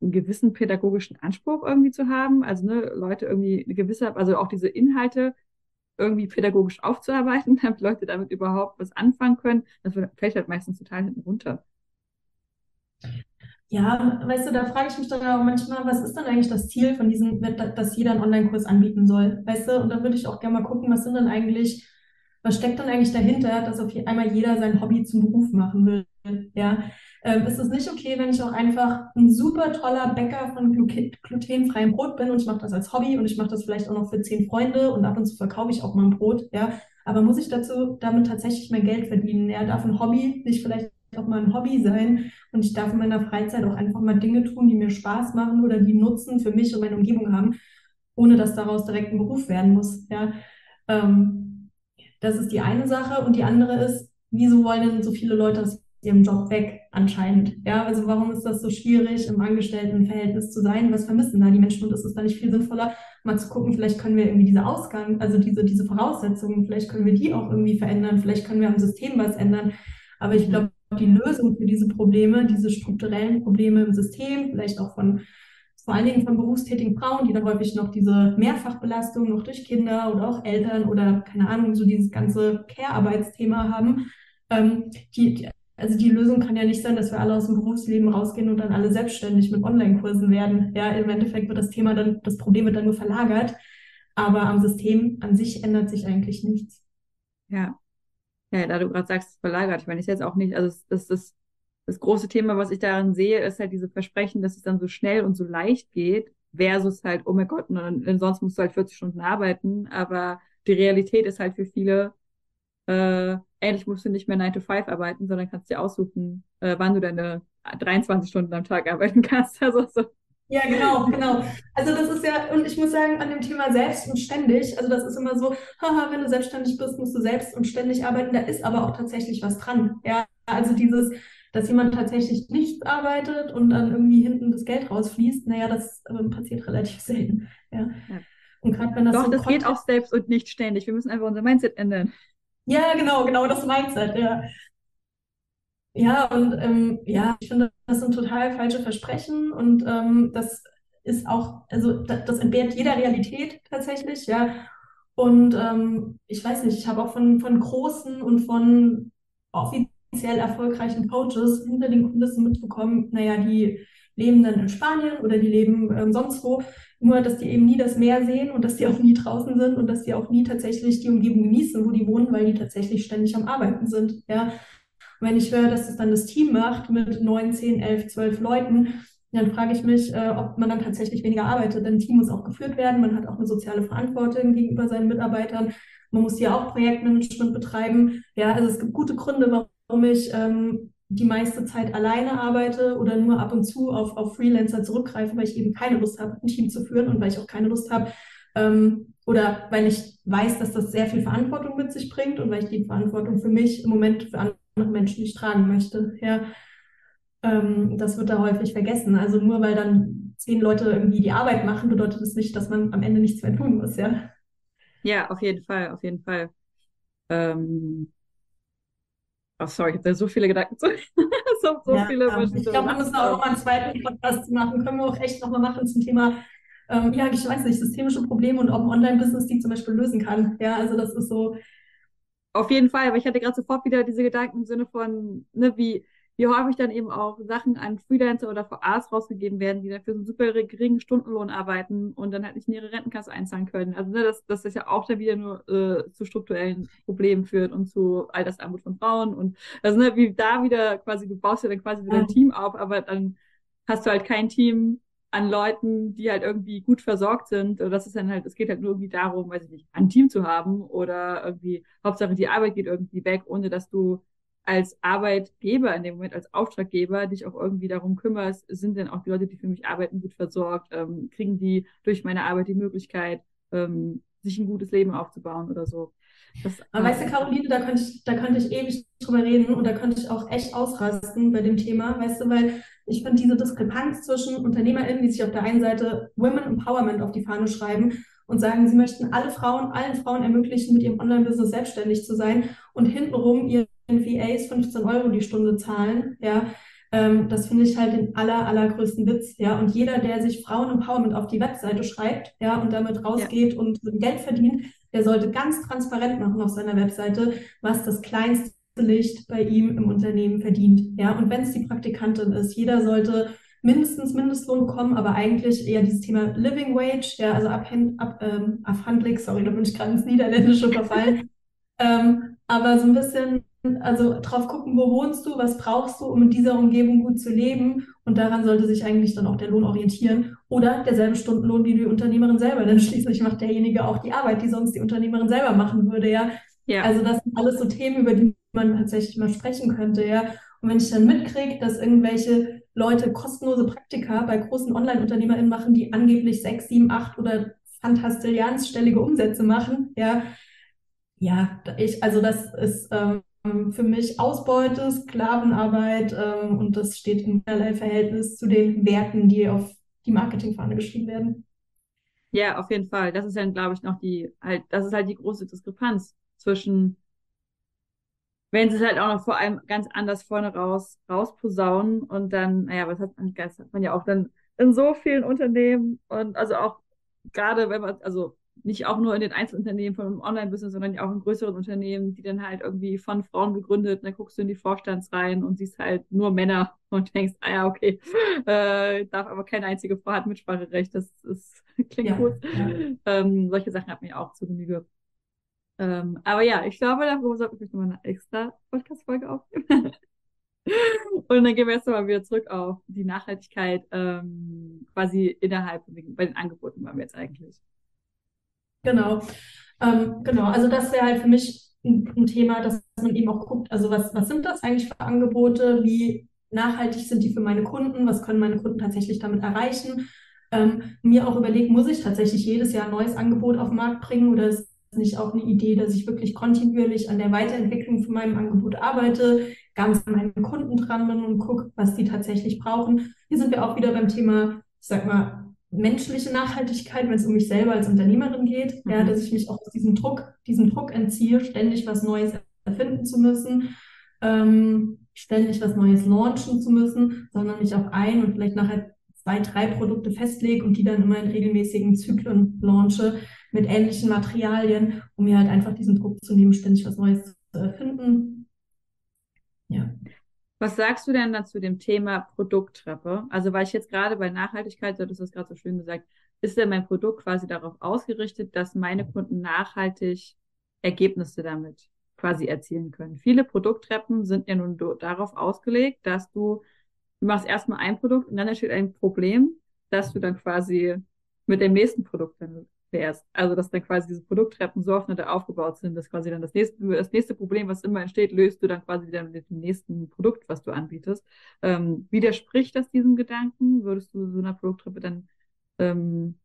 einen gewissen pädagogischen Anspruch irgendwie zu haben. Also ne, Leute irgendwie eine gewisse, also auch diese Inhalte irgendwie pädagogisch aufzuarbeiten, damit Leute damit überhaupt was anfangen können. Das fällt halt meistens total hinten runter. Ja, weißt du, da frage ich mich dann auch manchmal, was ist dann eigentlich das Ziel von diesem, dass jeder einen Online-Kurs anbieten soll? Weißt du, und da würde ich auch gerne mal gucken, was sind dann eigentlich, was steckt dann eigentlich dahinter, dass auf einmal jeder sein Hobby zum Beruf machen will? Ja, ähm, ist es nicht okay, wenn ich auch einfach ein super toller Bäcker von glutenfreiem Brot bin und ich mache das als Hobby und ich mache das vielleicht auch noch für zehn Freunde und ab und zu verkaufe ich auch mal ein Brot, ja. Aber muss ich dazu damit tatsächlich mein Geld verdienen? Ja, darf ein Hobby nicht vielleicht auch mal ein Hobby sein und ich darf in meiner Freizeit auch einfach mal Dinge tun, die mir Spaß machen oder die Nutzen für mich und meine Umgebung haben, ohne dass daraus direkt ein Beruf werden muss. Ja, ähm, das ist die eine Sache und die andere ist, wieso wollen denn so viele Leute aus ihrem Job weg anscheinend? Ja, also warum ist das so schwierig, im Angestelltenverhältnis zu sein? Was vermissen da die Menschen? Und ist es da nicht viel sinnvoller, mal zu gucken, vielleicht können wir irgendwie diese Ausgang, also diese, diese Voraussetzungen, vielleicht können wir die auch irgendwie verändern, vielleicht können wir am System was ändern. Aber ich glaube, die Lösung für diese Probleme, diese strukturellen Probleme im System, vielleicht auch von vor allen Dingen von berufstätigen Frauen, die dann häufig noch diese Mehrfachbelastung noch durch Kinder oder auch Eltern oder keine Ahnung, so dieses ganze Care-Arbeitsthema haben. Ähm, die, also die Lösung kann ja nicht sein, dass wir alle aus dem Berufsleben rausgehen und dann alle selbstständig mit Online-Kursen werden. Ja, im Endeffekt wird das Thema dann, das Problem wird dann nur verlagert, aber am System an sich ändert sich eigentlich nichts. Ja, ja, da du gerade sagst, es verlagert. Ich meine, ich jetzt auch nicht, also das, das, das große Thema, was ich darin sehe, ist halt diese Versprechen, dass es dann so schnell und so leicht geht, versus halt, oh mein Gott, und, sonst musst du halt 40 Stunden arbeiten, aber die Realität ist halt für viele, äh, ähnlich musst du nicht mehr 9 to 5 arbeiten, sondern kannst dir aussuchen, äh, wann du deine 23 Stunden am Tag arbeiten kannst. Also so ja, genau, genau. Also das ist ja, und ich muss sagen, an dem Thema selbst und ständig, also das ist immer so, haha, wenn du selbstständig bist, musst du selbst und ständig arbeiten, da ist aber auch tatsächlich was dran. Ja, also dieses, dass jemand tatsächlich nichts arbeitet und dann irgendwie hinten das Geld rausfließt, naja, das äh, passiert relativ selten. Ja. ja. Und gerade wenn das Doch, so das geht auch selbst und nicht ständig. Wir müssen einfach unser Mindset ändern. Ja, genau, genau das Mindset, ja. Ja, und ähm, ja, ich finde, das sind total falsche Versprechen und ähm, das ist auch, also das, das entbehrt jeder Realität tatsächlich, ja. Und ähm, ich weiß nicht, ich habe auch von, von großen und von offiziell erfolgreichen Coaches hinter den Kulissen mitbekommen, naja, die leben dann in Spanien oder die leben ähm, sonst wo, nur dass die eben nie das Meer sehen und dass die auch nie draußen sind und dass die auch nie tatsächlich die Umgebung genießen, wo die wohnen, weil die tatsächlich ständig am Arbeiten sind, ja. Und wenn ich höre, dass es dann das Team macht mit neun, zehn, elf, zwölf Leuten, dann frage ich mich, äh, ob man dann tatsächlich weniger arbeitet. Denn ein Team muss auch geführt werden, man hat auch eine soziale Verantwortung gegenüber seinen Mitarbeitern. Man muss ja auch Projektmanagement betreiben. Ja, also es gibt gute Gründe, warum ich ähm, die meiste Zeit alleine arbeite oder nur ab und zu auf, auf Freelancer zurückgreife, weil ich eben keine Lust habe, ein Team zu führen und weil ich auch keine Lust habe, ähm, oder weil ich weiß, dass das sehr viel Verantwortung mit sich bringt und weil ich die Verantwortung für mich im Moment für andere Menschen nicht tragen möchte. Ja, ähm, das wird da häufig vergessen. Also nur weil dann zehn Leute irgendwie die Arbeit machen, bedeutet das nicht, dass man am Ende nichts mehr tun muss. Ja, ja auf jeden Fall, auf jeden Fall. Ähm, Oh, sorry, ich habe da so viele Gedanken zu. so, so ja, viele ja. Ich glaube, wir müssen auch noch mal einen zweiten Podcast machen. Können wir auch echt noch mal machen zum Thema, ähm, ja, ich weiß nicht, systemische Probleme und ob ein Online-Business die zum Beispiel lösen kann. Ja, also das ist so, auf jeden Fall, aber ich hatte gerade sofort wieder diese Gedanken im Sinne von, ne, wie, wie häufig dann eben auch Sachen an Freelancer oder VAs rausgegeben werden, die dann für so einen super geringen Stundenlohn arbeiten und dann halt nicht in ihre Rentenkasse einzahlen können. Also ne, das, das ist ja auch dann wieder nur äh, zu strukturellen Problemen führt und zu Altersarmut von Frauen und also ne, wie da wieder quasi, du baust ja dann quasi wieder ein Team auf, aber dann hast du halt kein Team, an Leuten, die halt irgendwie gut versorgt sind. Und das ist dann halt, es geht halt nur irgendwie darum, weiß ich nicht, ein Team zu haben oder irgendwie, Hauptsache die Arbeit geht irgendwie weg, ohne dass du als Arbeitgeber, in dem Moment als Auftraggeber, dich auch irgendwie darum kümmerst, sind denn auch die Leute, die für mich arbeiten, gut versorgt? Ähm, kriegen die durch meine Arbeit die Möglichkeit, ähm, sich ein gutes Leben aufzubauen oder so? Aber weißt du, Caroline, da könnte ich, da könnte ich ewig drüber reden und da könnte ich auch echt ausrasten bei dem Thema, weißt du, weil ich finde diese Diskrepanz zwischen UnternehmerInnen, die sich auf der einen Seite Women Empowerment auf die Fahne schreiben und sagen, sie möchten alle Frauen, allen Frauen ermöglichen, mit ihrem Online-Business selbstständig zu sein und hintenrum ihren VAs 15 Euro die Stunde zahlen, ja, ähm, das finde ich halt den aller, allergrößten Witz, ja. Und jeder, der sich Frauen-Empowerment auf die Webseite schreibt, ja, und damit rausgeht ja. und Geld verdient, der sollte ganz transparent machen auf seiner Webseite, was das kleinste Licht bei ihm im Unternehmen verdient, ja. Und wenn es die Praktikantin ist, jeder sollte mindestens Mindestlohn bekommen, aber eigentlich eher dieses Thema Living Wage, ja, also abhand, ab, ähm, abhandlich, sorry, da bin ich gerade ins Niederländische verfallen. ähm, aber so ein bisschen, also drauf gucken, wo wohnst du, was brauchst du, um in dieser Umgebung gut zu leben. Und daran sollte sich eigentlich dann auch der Lohn orientieren. Oder derselbe Stundenlohn wie die Unternehmerin selber. Denn schließlich macht derjenige auch die Arbeit, die sonst die Unternehmerin selber machen würde, ja. ja. Also das sind alles so Themen, über die man tatsächlich mal sprechen könnte, ja. Und wenn ich dann mitkriege, dass irgendwelche Leute kostenlose Praktika bei großen Online-UnternehmerInnen machen, die angeblich sechs, sieben, acht oder fantastilliansstellige Umsätze machen, ja, ja, ich, also das ist ähm, für mich Ausbeute, Sklavenarbeit ähm, und das steht in keinerlei Verhältnis zu den Werten, die auf die Marketingfahne geschrieben werden. Ja, auf jeden Fall. Das ist dann, glaube ich, noch die, halt, das ist halt die große Diskrepanz zwischen wenn sie es halt auch noch vor allem ganz anders vorne raus rausposaunen und dann, naja, was hat man, das hat man ja auch dann in so vielen Unternehmen und also auch gerade wenn man, also nicht auch nur in den Einzelunternehmen von einem Online-Business, sondern auch in größeren Unternehmen, die dann halt irgendwie von Frauen gegründet, und dann guckst du in die Vorstandsreihen und siehst halt nur Männer und denkst, ah ja, okay, äh, darf aber keine einzige Frau hat Mitspracherecht, das ist, klingt ja, gut. Ja. Ähm, solche Sachen hat ja auch zu Genüge. Ähm, aber ja, ich glaube, darüber sollten wir nochmal eine extra Podcast-Folge aufnehmen. Und dann gehen wir erst mal wieder zurück auf die Nachhaltigkeit ähm, quasi innerhalb bei den Angeboten waren wir jetzt eigentlich. Genau. Ähm, genau, also das wäre halt für mich ein, ein, Thema, dass man eben auch guckt, also was, was sind das eigentlich für Angebote, wie nachhaltig sind die für meine Kunden, was können meine Kunden tatsächlich damit erreichen. Ähm, mir auch überlegt, muss ich tatsächlich jedes Jahr ein neues Angebot auf den Markt bringen oder ist nicht auch eine Idee, dass ich wirklich kontinuierlich an der Weiterentwicklung von meinem Angebot arbeite, ganz an meinen Kunden dran bin und gucke, was die tatsächlich brauchen. Hier sind wir auch wieder beim Thema, ich sag mal, menschliche Nachhaltigkeit, wenn es um mich selber als Unternehmerin geht, mhm. ja, dass ich mich auch aus diesem Druck, diesem Druck entziehe, ständig was Neues erfinden zu müssen, ähm, ständig was Neues launchen zu müssen, sondern mich auf ein und vielleicht nachher zwei, drei Produkte festlege und die dann immer in regelmäßigen Zyklen launche mit ähnlichen Materialien, um mir halt einfach diesen Druck zu nehmen, ständig was Neues zu erfinden. Ja. Was sagst du denn dazu dem Thema Produkttreppe? Also, weil ich jetzt gerade bei Nachhaltigkeit, du hattest das gerade so schön gesagt, ist denn mein Produkt quasi darauf ausgerichtet, dass meine Kunden nachhaltig Ergebnisse damit quasi erzielen können? Viele Produkttreppen sind ja nun darauf ausgelegt, dass du du machst erstmal ein Produkt und dann entsteht ein Problem, dass du dann quasi mit dem nächsten Produkt dann wärst. Also, dass dann quasi diese Produkttreppen so aufeinander aufgebaut sind, dass quasi dann das nächste, das nächste Problem, was immer entsteht, löst du dann quasi wieder mit dem nächsten Produkt, was du anbietest. Ähm, widerspricht das diesem Gedanken? Würdest du so einer Produkttreppe dann ähm,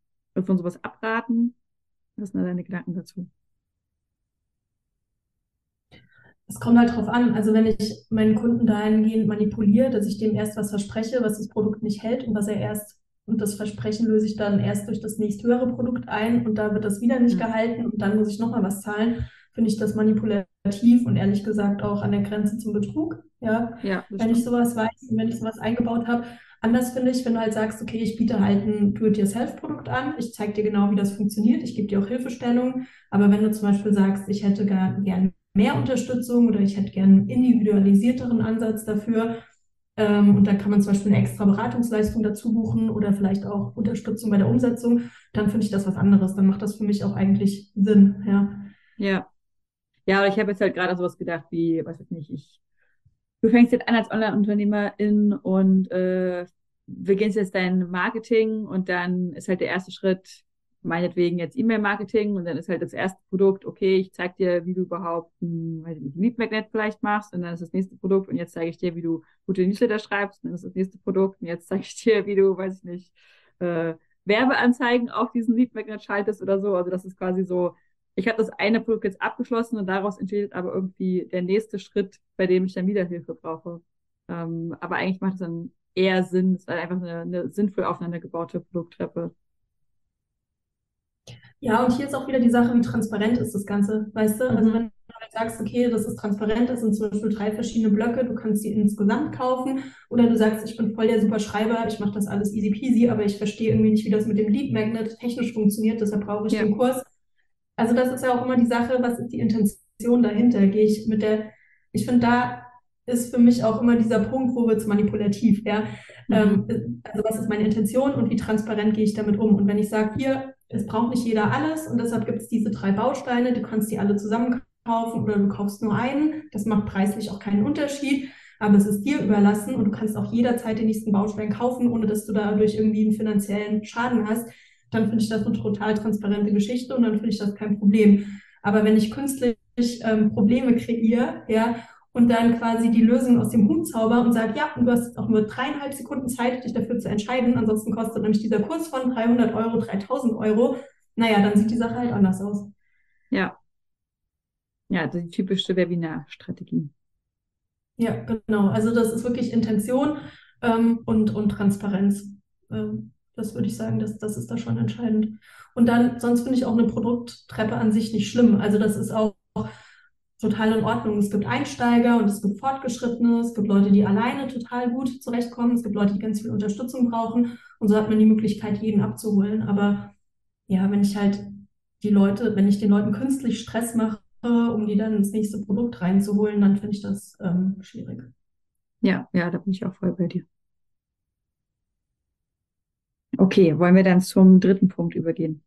von sowas abraten? Was sind deine Gedanken dazu? Es kommt halt drauf an. Also wenn ich meinen Kunden dahingehend manipuliere, dass ich dem erst was verspreche, was das Produkt nicht hält und was er erst und das Versprechen löse ich dann erst durch das nächsthöhere Produkt ein und da wird das wieder nicht gehalten und dann muss ich nochmal was zahlen, finde ich das manipulativ und ehrlich gesagt auch an der Grenze zum Betrug. Ja, ja wenn stimmt. ich sowas weiß und wenn ich sowas eingebaut habe. Anders finde ich, wenn du halt sagst, okay, ich biete halt ein Do-it-yourself-Produkt an, ich zeige dir genau, wie das funktioniert, ich gebe dir auch Hilfestellung, aber wenn du zum Beispiel sagst, ich hätte gerne mehr Unterstützung oder ich hätte gerne einen individualisierteren Ansatz dafür. Ähm, und da kann man zum Beispiel eine extra Beratungsleistung dazu buchen oder vielleicht auch Unterstützung bei der Umsetzung. Dann finde ich das was anderes. Dann macht das für mich auch eigentlich Sinn. Ja. Ja. Ja, aber ich habe jetzt halt gerade sowas gedacht wie, weiß ich nicht, ich, du fängst jetzt an als Online-Unternehmerin und äh, beginnst jetzt dein Marketing und dann ist halt der erste Schritt, meinetwegen jetzt E-Mail-Marketing und dann ist halt das erste Produkt, okay, ich zeige dir, wie du überhaupt ein, weiß nicht, ein Lead-Magnet vielleicht machst und dann ist das nächste Produkt und jetzt zeige ich dir, wie du gute Newsletter schreibst und dann ist das nächste Produkt und jetzt zeige ich dir, wie du, weiß ich nicht, äh, Werbeanzeigen auf diesen Lead-Magnet schaltest oder so. Also das ist quasi so, ich habe das eine Produkt jetzt abgeschlossen und daraus entsteht aber irgendwie der nächste Schritt, bei dem ich dann wieder Hilfe brauche. Ähm, aber eigentlich macht es dann eher Sinn, es ist einfach eine, eine sinnvoll aufeinander gebaute Produkttreppe. Ja, und hier ist auch wieder die Sache, wie transparent ist das Ganze, weißt du? Also Mhm. wenn du sagst, okay, das ist transparent, das sind zum Beispiel drei verschiedene Blöcke, du kannst die insgesamt kaufen, oder du sagst, ich bin voll der super Schreiber, ich mache das alles easy peasy, aber ich verstehe irgendwie nicht, wie das mit dem Lead Magnet technisch funktioniert, deshalb brauche ich Ja. den Kurs. Also das ist ja auch immer die Sache, was ist die Intention dahinter? Gehe ich mit der, ich finde, da ist für mich auch immer dieser Punkt, wo wird es manipulativ, ja? Mhm. Ähm, also was ist meine Intention und wie transparent gehe ich damit um? Und wenn ich sage, hier, es braucht nicht jeder alles und deshalb gibt es diese drei Bausteine, du kannst die alle zusammen kaufen oder du kaufst nur einen, das macht preislich auch keinen Unterschied, aber es ist dir überlassen und du kannst auch jederzeit den nächsten Baustein kaufen, ohne dass du dadurch irgendwie einen finanziellen Schaden hast, dann finde ich das eine total transparente Geschichte und dann finde ich das kein Problem. Aber wenn ich künstlich ähm, Probleme kreiere, ja, und dann quasi die Lösung aus dem Hut zauber und sage, ja, und du hast auch nur dreieinhalb Sekunden Zeit, dich dafür zu entscheiden. Ansonsten kostet nämlich dieser Kurs von 300 Euro 3000 Euro. Naja, dann sieht die Sache halt anders aus. Ja. Ja, die typische Webinarstrategie. Ja, genau. Also das ist wirklich Intention ähm, und, und Transparenz. Ähm, das würde ich sagen, das, das ist da schon entscheidend. Und dann, sonst finde ich auch eine Produkttreppe an sich nicht schlimm. Also das ist auch total in Ordnung. Es gibt Einsteiger und es gibt Fortgeschrittene, es gibt Leute, die alleine total gut zurechtkommen, es gibt Leute, die ganz viel Unterstützung brauchen und so hat man die Möglichkeit, jeden abzuholen. Aber ja, wenn ich halt die Leute, wenn ich den Leuten künstlich Stress mache, um die dann ins nächste Produkt reinzuholen, dann finde ich das ähm, schwierig. Ja, ja, da bin ich auch voll bei dir. Okay, wollen wir dann zum dritten Punkt übergehen?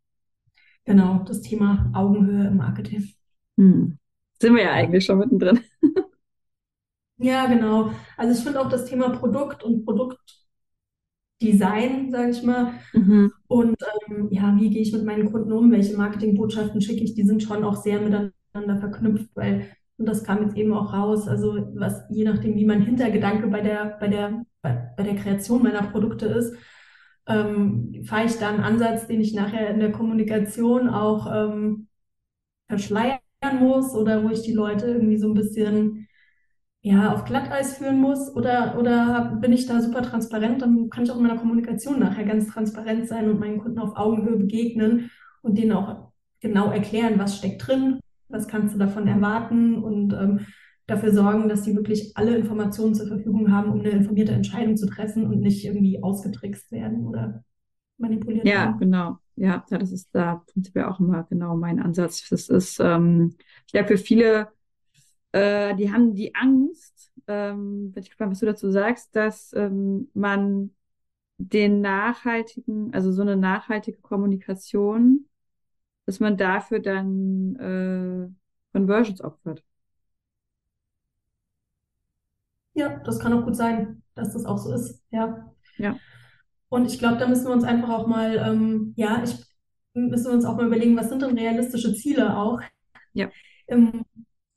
Genau, das Thema Augenhöhe im Marketing. Hm. Sind wir ja eigentlich schon mittendrin. Ja, genau. Also ich finde auch das Thema Produkt und Produktdesign, sage ich mal, Mhm. und ähm, ja, wie gehe ich mit meinen Kunden um, welche Marketingbotschaften schicke ich, die sind schon auch sehr miteinander verknüpft, weil, und das kam jetzt eben auch raus, also was, je nachdem, wie mein Hintergedanke bei der, bei der, bei, bei der Kreation meiner Produkte ist, ähm, fahre ich da einen Ansatz, den ich nachher in der Kommunikation auch ähm, verschleiern muss oder wo ich die Leute irgendwie so ein bisschen ja, auf Glatteis führen muss oder, oder bin ich da super transparent, dann kann ich auch in meiner Kommunikation nachher ganz transparent sein und meinen Kunden auf Augenhöhe begegnen und denen auch genau erklären, was steckt drin, was kannst du davon erwarten und ähm, dafür sorgen, dass die wirklich alle Informationen zur Verfügung haben, um eine informierte Entscheidung zu treffen und nicht irgendwie ausgetrickst werden oder manipuliert Ja, werden. genau. Ja, ja, das ist da prinzipiell auch immer genau mein Ansatz. Das ist, ähm, ich glaube, für viele, äh, die haben die Angst, ähm, bin ich gespannt, was du dazu sagst, dass ähm, man den nachhaltigen, also so eine nachhaltige Kommunikation, dass man dafür dann äh, Conversions opfert. Ja, das kann auch gut sein, dass das auch so ist. Ja. Ja. Und ich glaube, da müssen wir uns einfach auch mal, ähm, ja, ich müssen wir uns auch mal überlegen, was sind denn realistische Ziele auch Ja. im,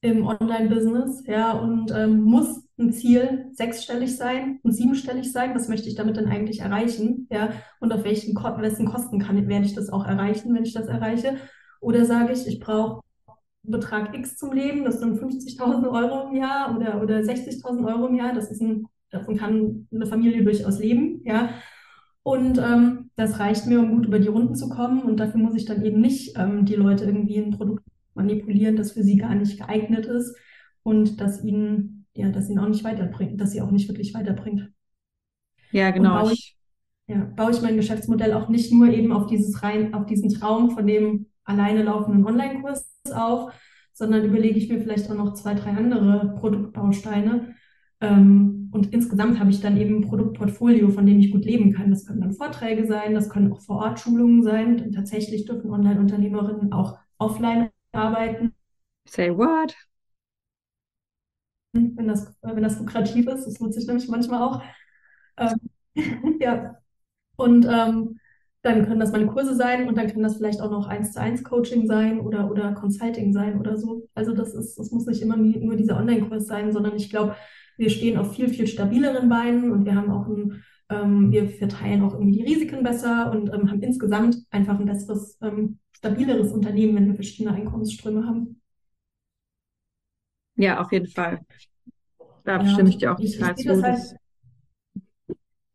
im Online-Business, ja, und ähm, muss ein Ziel sechsstellig sein und siebenstellig sein? Was möchte ich damit denn eigentlich erreichen? Ja, und auf welchen, wessen Kosten kann, werde ich das auch erreichen, wenn ich das erreiche? Oder sage ich, ich brauche Betrag X zum Leben, das sind 50.000 Euro im Jahr oder, oder 60.000 Euro im Jahr, das ist ein, davon kann eine Familie durchaus leben, ja. Und ähm, das reicht mir, um gut über die Runden zu kommen. Und dafür muss ich dann eben nicht ähm, die Leute irgendwie ein Produkt manipulieren, das für sie gar nicht geeignet ist und das ihnen, ja, das ihnen auch nicht weiterbringt, dass sie auch nicht wirklich weiterbringt. Ja, Und genau. baue Ich, ich, ja, baue ich mein Geschäftsmodell auch nicht nur eben auf dieses rein, auf diesen Traum von dem alleine laufenden Online-Kurs auf, sondern überlege ich mir vielleicht auch noch zwei, drei andere Produktbausteine. Ähm, und insgesamt habe ich dann eben ein Produktportfolio, von dem ich gut leben kann. Das können dann Vorträge sein, das können auch Vor-Ort-Schulungen sein. Denn tatsächlich dürfen Online-Unternehmerinnen auch offline arbeiten, say what? wenn das, wenn das lukrativ ist. Das nutze ich nämlich manchmal auch. Ähm, ja. Und ähm, dann können das meine Kurse sein und dann kann das vielleicht auch noch eins zu eins Coaching sein oder, oder Consulting sein oder so. Also das ist, das muss nicht immer nur dieser Online-Kurs sein, sondern ich glaube, wir stehen auf viel, viel stabileren Beinen und wir haben auch ein, ähm, wir verteilen auch irgendwie die Risiken besser und ähm, haben insgesamt einfach ein besseres, ähm, stabileres Unternehmen, wenn wir verschiedene Einkommensströme haben. Ja, auf jeden Fall. Da ja, stimme ich dir auch total zu. Halt,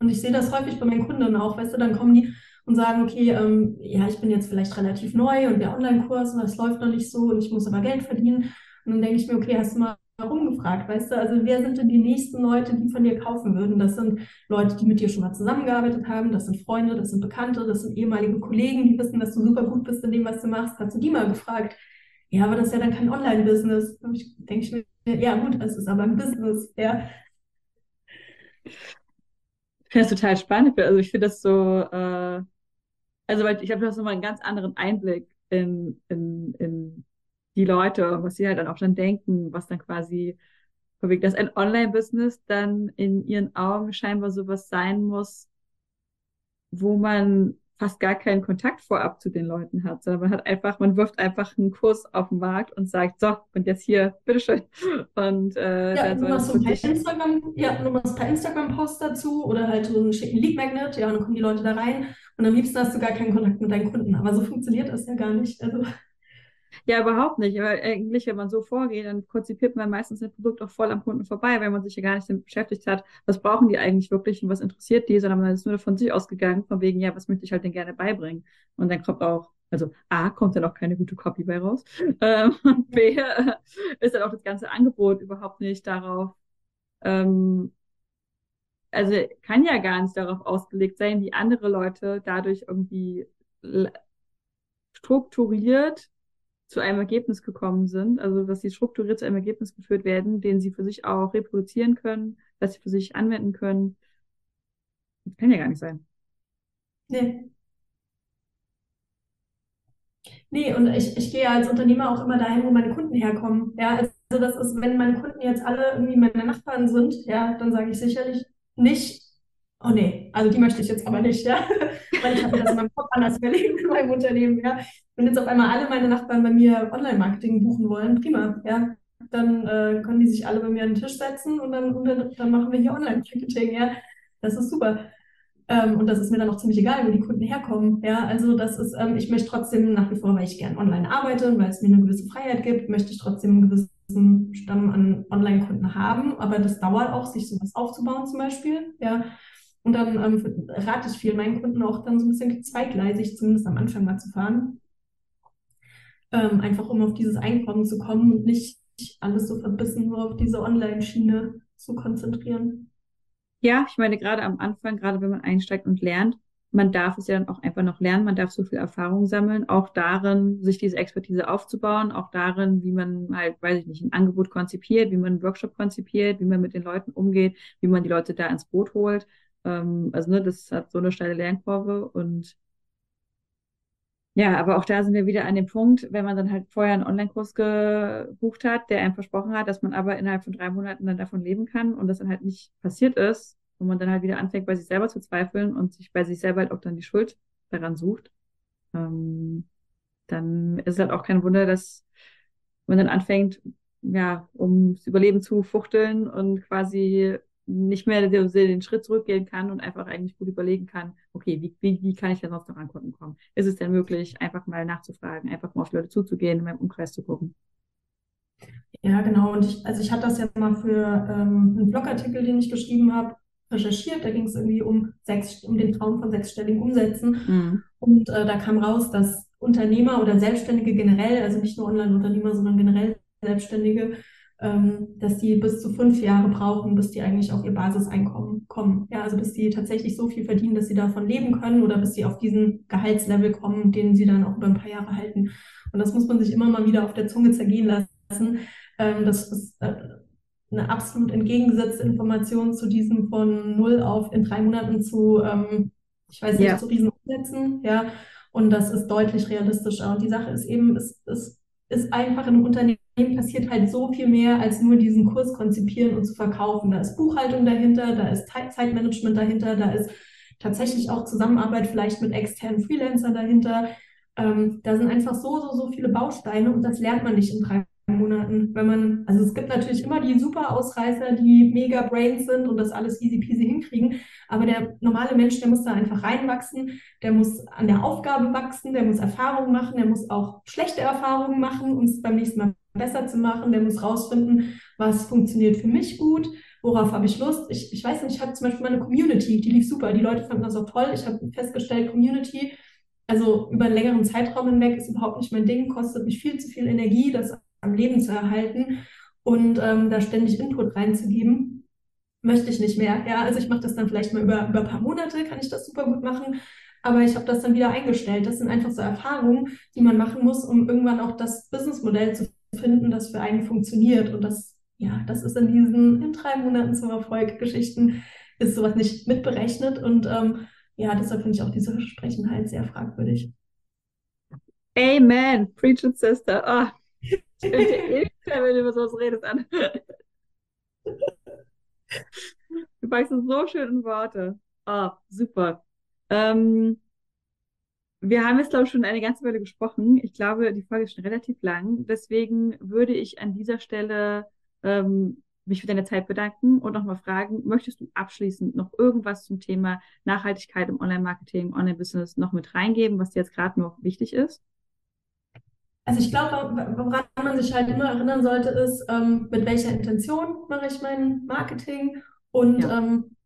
und ich sehe das häufig bei meinen Kunden auch, weißt du, dann kommen die und sagen, okay, ähm, ja, ich bin jetzt vielleicht relativ neu und der Online-Kurs das läuft noch nicht so und ich muss aber Geld verdienen. Und dann denke ich mir, okay, hast du mal rumgefragt, weißt du? Also wer sind denn die nächsten Leute, die von dir kaufen würden? Das sind Leute, die mit dir schon mal zusammengearbeitet haben, das sind Freunde, das sind Bekannte, das sind ehemalige Kollegen, die wissen, dass du super gut bist in dem, was du machst. Hast du die mal gefragt? Ja, aber das ist ja dann kein Online-Business. Ich denke ich mir, ja gut, es ist aber ein Business, ja. Ich finde das total spannend. Also ich finde das so, äh, also weil ich habe das nochmal einen ganz anderen Einblick in, in, in die Leute, was sie halt dann auch dann denken, was dann quasi, dass ein Online-Business dann in ihren Augen scheinbar sowas sein muss, wo man fast gar keinen Kontakt vorab zu den Leuten hat, sondern man hat einfach, man wirft einfach einen Kurs auf den Markt und sagt, so, und jetzt hier, bitteschön. Und äh, ja, du machst so ein paar Instagram, ja, du machst ein paar Instagram-Posts dazu oder halt so einen schicken Lead-Magnet, ja, und dann kommen die Leute da rein und am liebsten hast du gar keinen Kontakt mit deinen Kunden. Aber so funktioniert das ja gar nicht. Also ja, überhaupt nicht. Aber eigentlich, wenn man so vorgeht, dann konzipiert man meistens ein Produkt auch voll am Kunden vorbei, weil man sich ja gar nicht damit beschäftigt hat, was brauchen die eigentlich wirklich und was interessiert die, sondern man ist nur von sich ausgegangen, von wegen, ja, was möchte ich halt denn gerne beibringen? Und dann kommt auch, also A, kommt dann auch keine gute Copy bei raus. Ähm, und B, ist dann auch das ganze Angebot überhaupt nicht darauf, ähm, also kann ja gar nicht darauf ausgelegt sein, wie andere Leute dadurch irgendwie strukturiert zu einem Ergebnis gekommen sind, also dass sie strukturiert zu einem Ergebnis geführt werden, den sie für sich auch reproduzieren können, dass sie für sich anwenden können. Das kann ja gar nicht sein. Nee. Nee, und ich, ich gehe als Unternehmer auch immer dahin, wo meine Kunden herkommen. Ja, also das ist, wenn meine Kunden jetzt alle irgendwie meine Nachbarn sind, ja, dann sage ich sicherlich nicht, oh nee, also die möchte ich jetzt aber nicht, ja. Weil ich habe das in meinem Kopf anders überlegt in meinem Unternehmen, ja. Wenn jetzt auf einmal alle meine Nachbarn bei mir Online-Marketing buchen wollen, prima, ja. Dann äh, können die sich alle bei mir an den Tisch setzen und dann, und dann, dann machen wir hier Online-Marketing, ja. Das ist super. Ähm, und das ist mir dann auch ziemlich egal, wo die Kunden herkommen. Ja, also das ist, ähm, ich möchte trotzdem nach wie vor, weil ich gern online arbeite, weil es mir eine gewisse Freiheit gibt, möchte ich trotzdem einen gewissen Stamm an Online-Kunden haben. Aber das dauert auch, sich sowas aufzubauen zum Beispiel. Ja, und dann ähm, rate ich viel meinen Kunden auch dann so ein bisschen zweigleisig, zumindest am Anfang mal zu fahren. Ähm, einfach um auf dieses Einkommen zu kommen und nicht alles so verbissen nur auf diese Online-Schiene zu konzentrieren. Ja, ich meine, gerade am Anfang, gerade wenn man einsteigt und lernt, man darf es ja dann auch einfach noch lernen, man darf so viel Erfahrung sammeln, auch darin, sich diese Expertise aufzubauen, auch darin, wie man halt, weiß ich nicht, ein Angebot konzipiert, wie man einen Workshop konzipiert, wie man mit den Leuten umgeht, wie man die Leute da ins Boot holt. Ähm, also ne, das hat so eine steile Lernkurve und ja, aber auch da sind wir wieder an dem Punkt, wenn man dann halt vorher einen Online-Kurs gebucht hat, der einem versprochen hat, dass man aber innerhalb von drei Monaten dann davon leben kann und das dann halt nicht passiert ist, wo man dann halt wieder anfängt, bei sich selber zu zweifeln und sich bei sich selber halt auch dann die Schuld daran sucht, ähm, dann ist es halt auch kein Wunder, dass man dann anfängt, ja, ums Überleben zu fuchteln und quasi nicht mehr den Schritt zurückgehen kann und einfach eigentlich gut überlegen kann, okay, wie, wie, wie kann ich denn sonst noch an Kunden kommen? Ist es denn möglich, einfach mal nachzufragen, einfach mal auf Leute zuzugehen, in meinem Umkreis zu gucken? Ja, genau. Und ich, also ich hatte das ja mal für ähm, einen Blogartikel, den ich geschrieben habe, recherchiert. Da ging es irgendwie um sechs, um den Traum von sechsstelligen Umsätzen. Mhm. Und äh, da kam raus, dass Unternehmer oder Selbstständige generell, also nicht nur Online-Unternehmer, sondern generell Selbstständige, dass die bis zu fünf Jahre brauchen, bis die eigentlich auf ihr Basiseinkommen kommen. Ja, also bis die tatsächlich so viel verdienen, dass sie davon leben können oder bis sie auf diesen Gehaltslevel kommen, den sie dann auch über ein paar Jahre halten. Und das muss man sich immer mal wieder auf der Zunge zergehen lassen. Ähm, das ist äh, eine absolut entgegengesetzte Information zu diesem von null auf in drei Monaten zu, ähm, ich weiß nicht, ja. zu riesen Umsätzen. Ja, und das ist deutlich realistischer. Und die Sache ist eben, es, es ist einfach in einem Unternehmen passiert halt so viel mehr, als nur diesen Kurs konzipieren und zu verkaufen. Da ist Buchhaltung dahinter, da ist Zeitmanagement dahinter, da ist tatsächlich auch Zusammenarbeit vielleicht mit externen Freelancern dahinter. Ähm, da sind einfach so, so, so viele Bausteine und das lernt man nicht in drei Monaten, wenn man, also es gibt natürlich immer die super Ausreißer, die mega Brains sind und das alles easy peasy hinkriegen, aber der normale Mensch, der muss da einfach reinwachsen, der muss an der Aufgabe wachsen, der muss Erfahrungen machen, der muss auch schlechte Erfahrungen machen, um es beim nächsten Mal besser zu machen, der muss rausfinden, was funktioniert für mich gut, worauf habe ich Lust. Ich, ich weiß nicht, ich habe zum Beispiel meine Community, die lief super, die Leute fanden das auch toll. Ich habe festgestellt, Community, also über einen längeren Zeitraum hinweg ist überhaupt nicht mein Ding, kostet mich viel zu viel Energie, das am Leben zu erhalten und ähm, da ständig Input reinzugeben, möchte ich nicht mehr. Ja, also ich mache das dann vielleicht mal über, über ein paar Monate, kann ich das super gut machen, aber ich habe das dann wieder eingestellt. Das sind einfach so Erfahrungen, die man machen muss, um irgendwann auch das Businessmodell zu finden, das für einen funktioniert. Und das, ja, das ist in diesen in drei Monaten zum Erfolg Geschichten, ist sowas nicht mitberechnet. Und ähm, ja, deshalb finde ich auch diese Versprechen halt sehr fragwürdig. Amen. Preach it, Sister. Oh, ich bin dir eh wenn du über sowas redest, Anne. Du packst so schön in Worte. Oh, super. Ähm, wir haben jetzt, glaube ich, schon eine ganze Weile gesprochen. Ich glaube, die Folge ist schon relativ lang. Deswegen würde ich an dieser Stelle ähm, mich für deine Zeit bedanken und nochmal fragen, möchtest du abschließend noch irgendwas zum Thema Nachhaltigkeit im Online-Marketing, Online-Business noch mit reingeben, was dir jetzt gerade noch wichtig ist? Also ich glaube, woran man sich halt immer erinnern sollte, ist, ähm, mit welcher Intention mache ich mein Marketing und ja. Ähm,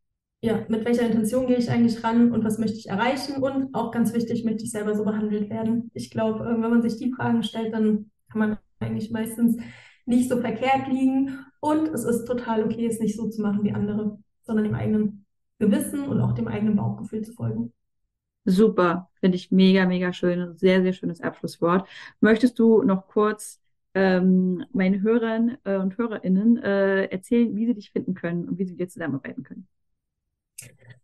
ja, mit welcher Intention gehe ich eigentlich ran und was möchte ich erreichen und auch ganz wichtig, möchte ich selber so behandelt werden. Ich glaube, äh, wenn man sich die Fragen stellt, dann kann man eigentlich meistens nicht so verkehrt liegen und es ist total okay, es nicht so zu machen wie andere, sondern dem eigenen Gewissen und auch dem eigenen Bauchgefühl zu folgen. Super, finde ich mega, mega schön. Sehr, sehr schönes Abschlusswort. Möchtest du noch kurz ähm, meinen Hörern äh, und HörerInnen äh, erzählen, wie sie dich finden können und wie sie mit dir zusammenarbeiten können?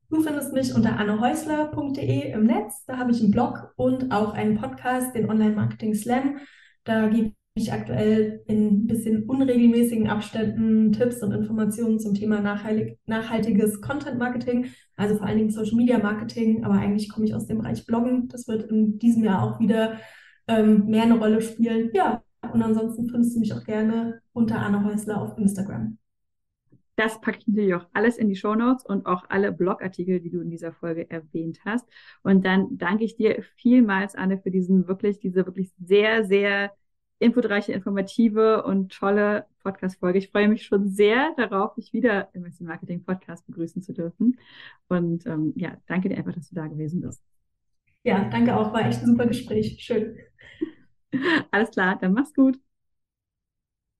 Du findest mich unter annehäusler.de im Netz. Da habe ich einen Blog und auch einen Podcast, den Online Marketing Slam. Da gebe ich aktuell in ein bisschen unregelmäßigen Abständen Tipps und Informationen zum Thema nachhaltig, nachhaltiges Content Marketing, also vor allen Dingen Social Media Marketing, aber eigentlich komme ich aus dem Bereich Bloggen. Das wird in diesem Jahr auch wieder ähm, mehr eine Rolle spielen. Ja, und ansonsten findest du mich auch gerne unter Anne Häusler auf Instagram. Das packe ich natürlich auch alles in die Show Notes und auch alle Blogartikel, die du in dieser Folge erwähnt hast. Und dann danke ich dir vielmals, Anne, für diesen wirklich, diese wirklich sehr, sehr inputreiche, informative und tolle Podcast-Folge. Ich freue mich schon sehr darauf, dich wieder im Marketing Podcast begrüßen zu dürfen. Und ähm, ja, danke dir einfach, dass du da gewesen bist. Ja, danke auch. War echt ein super Gespräch. Schön. Alles klar, dann mach's gut.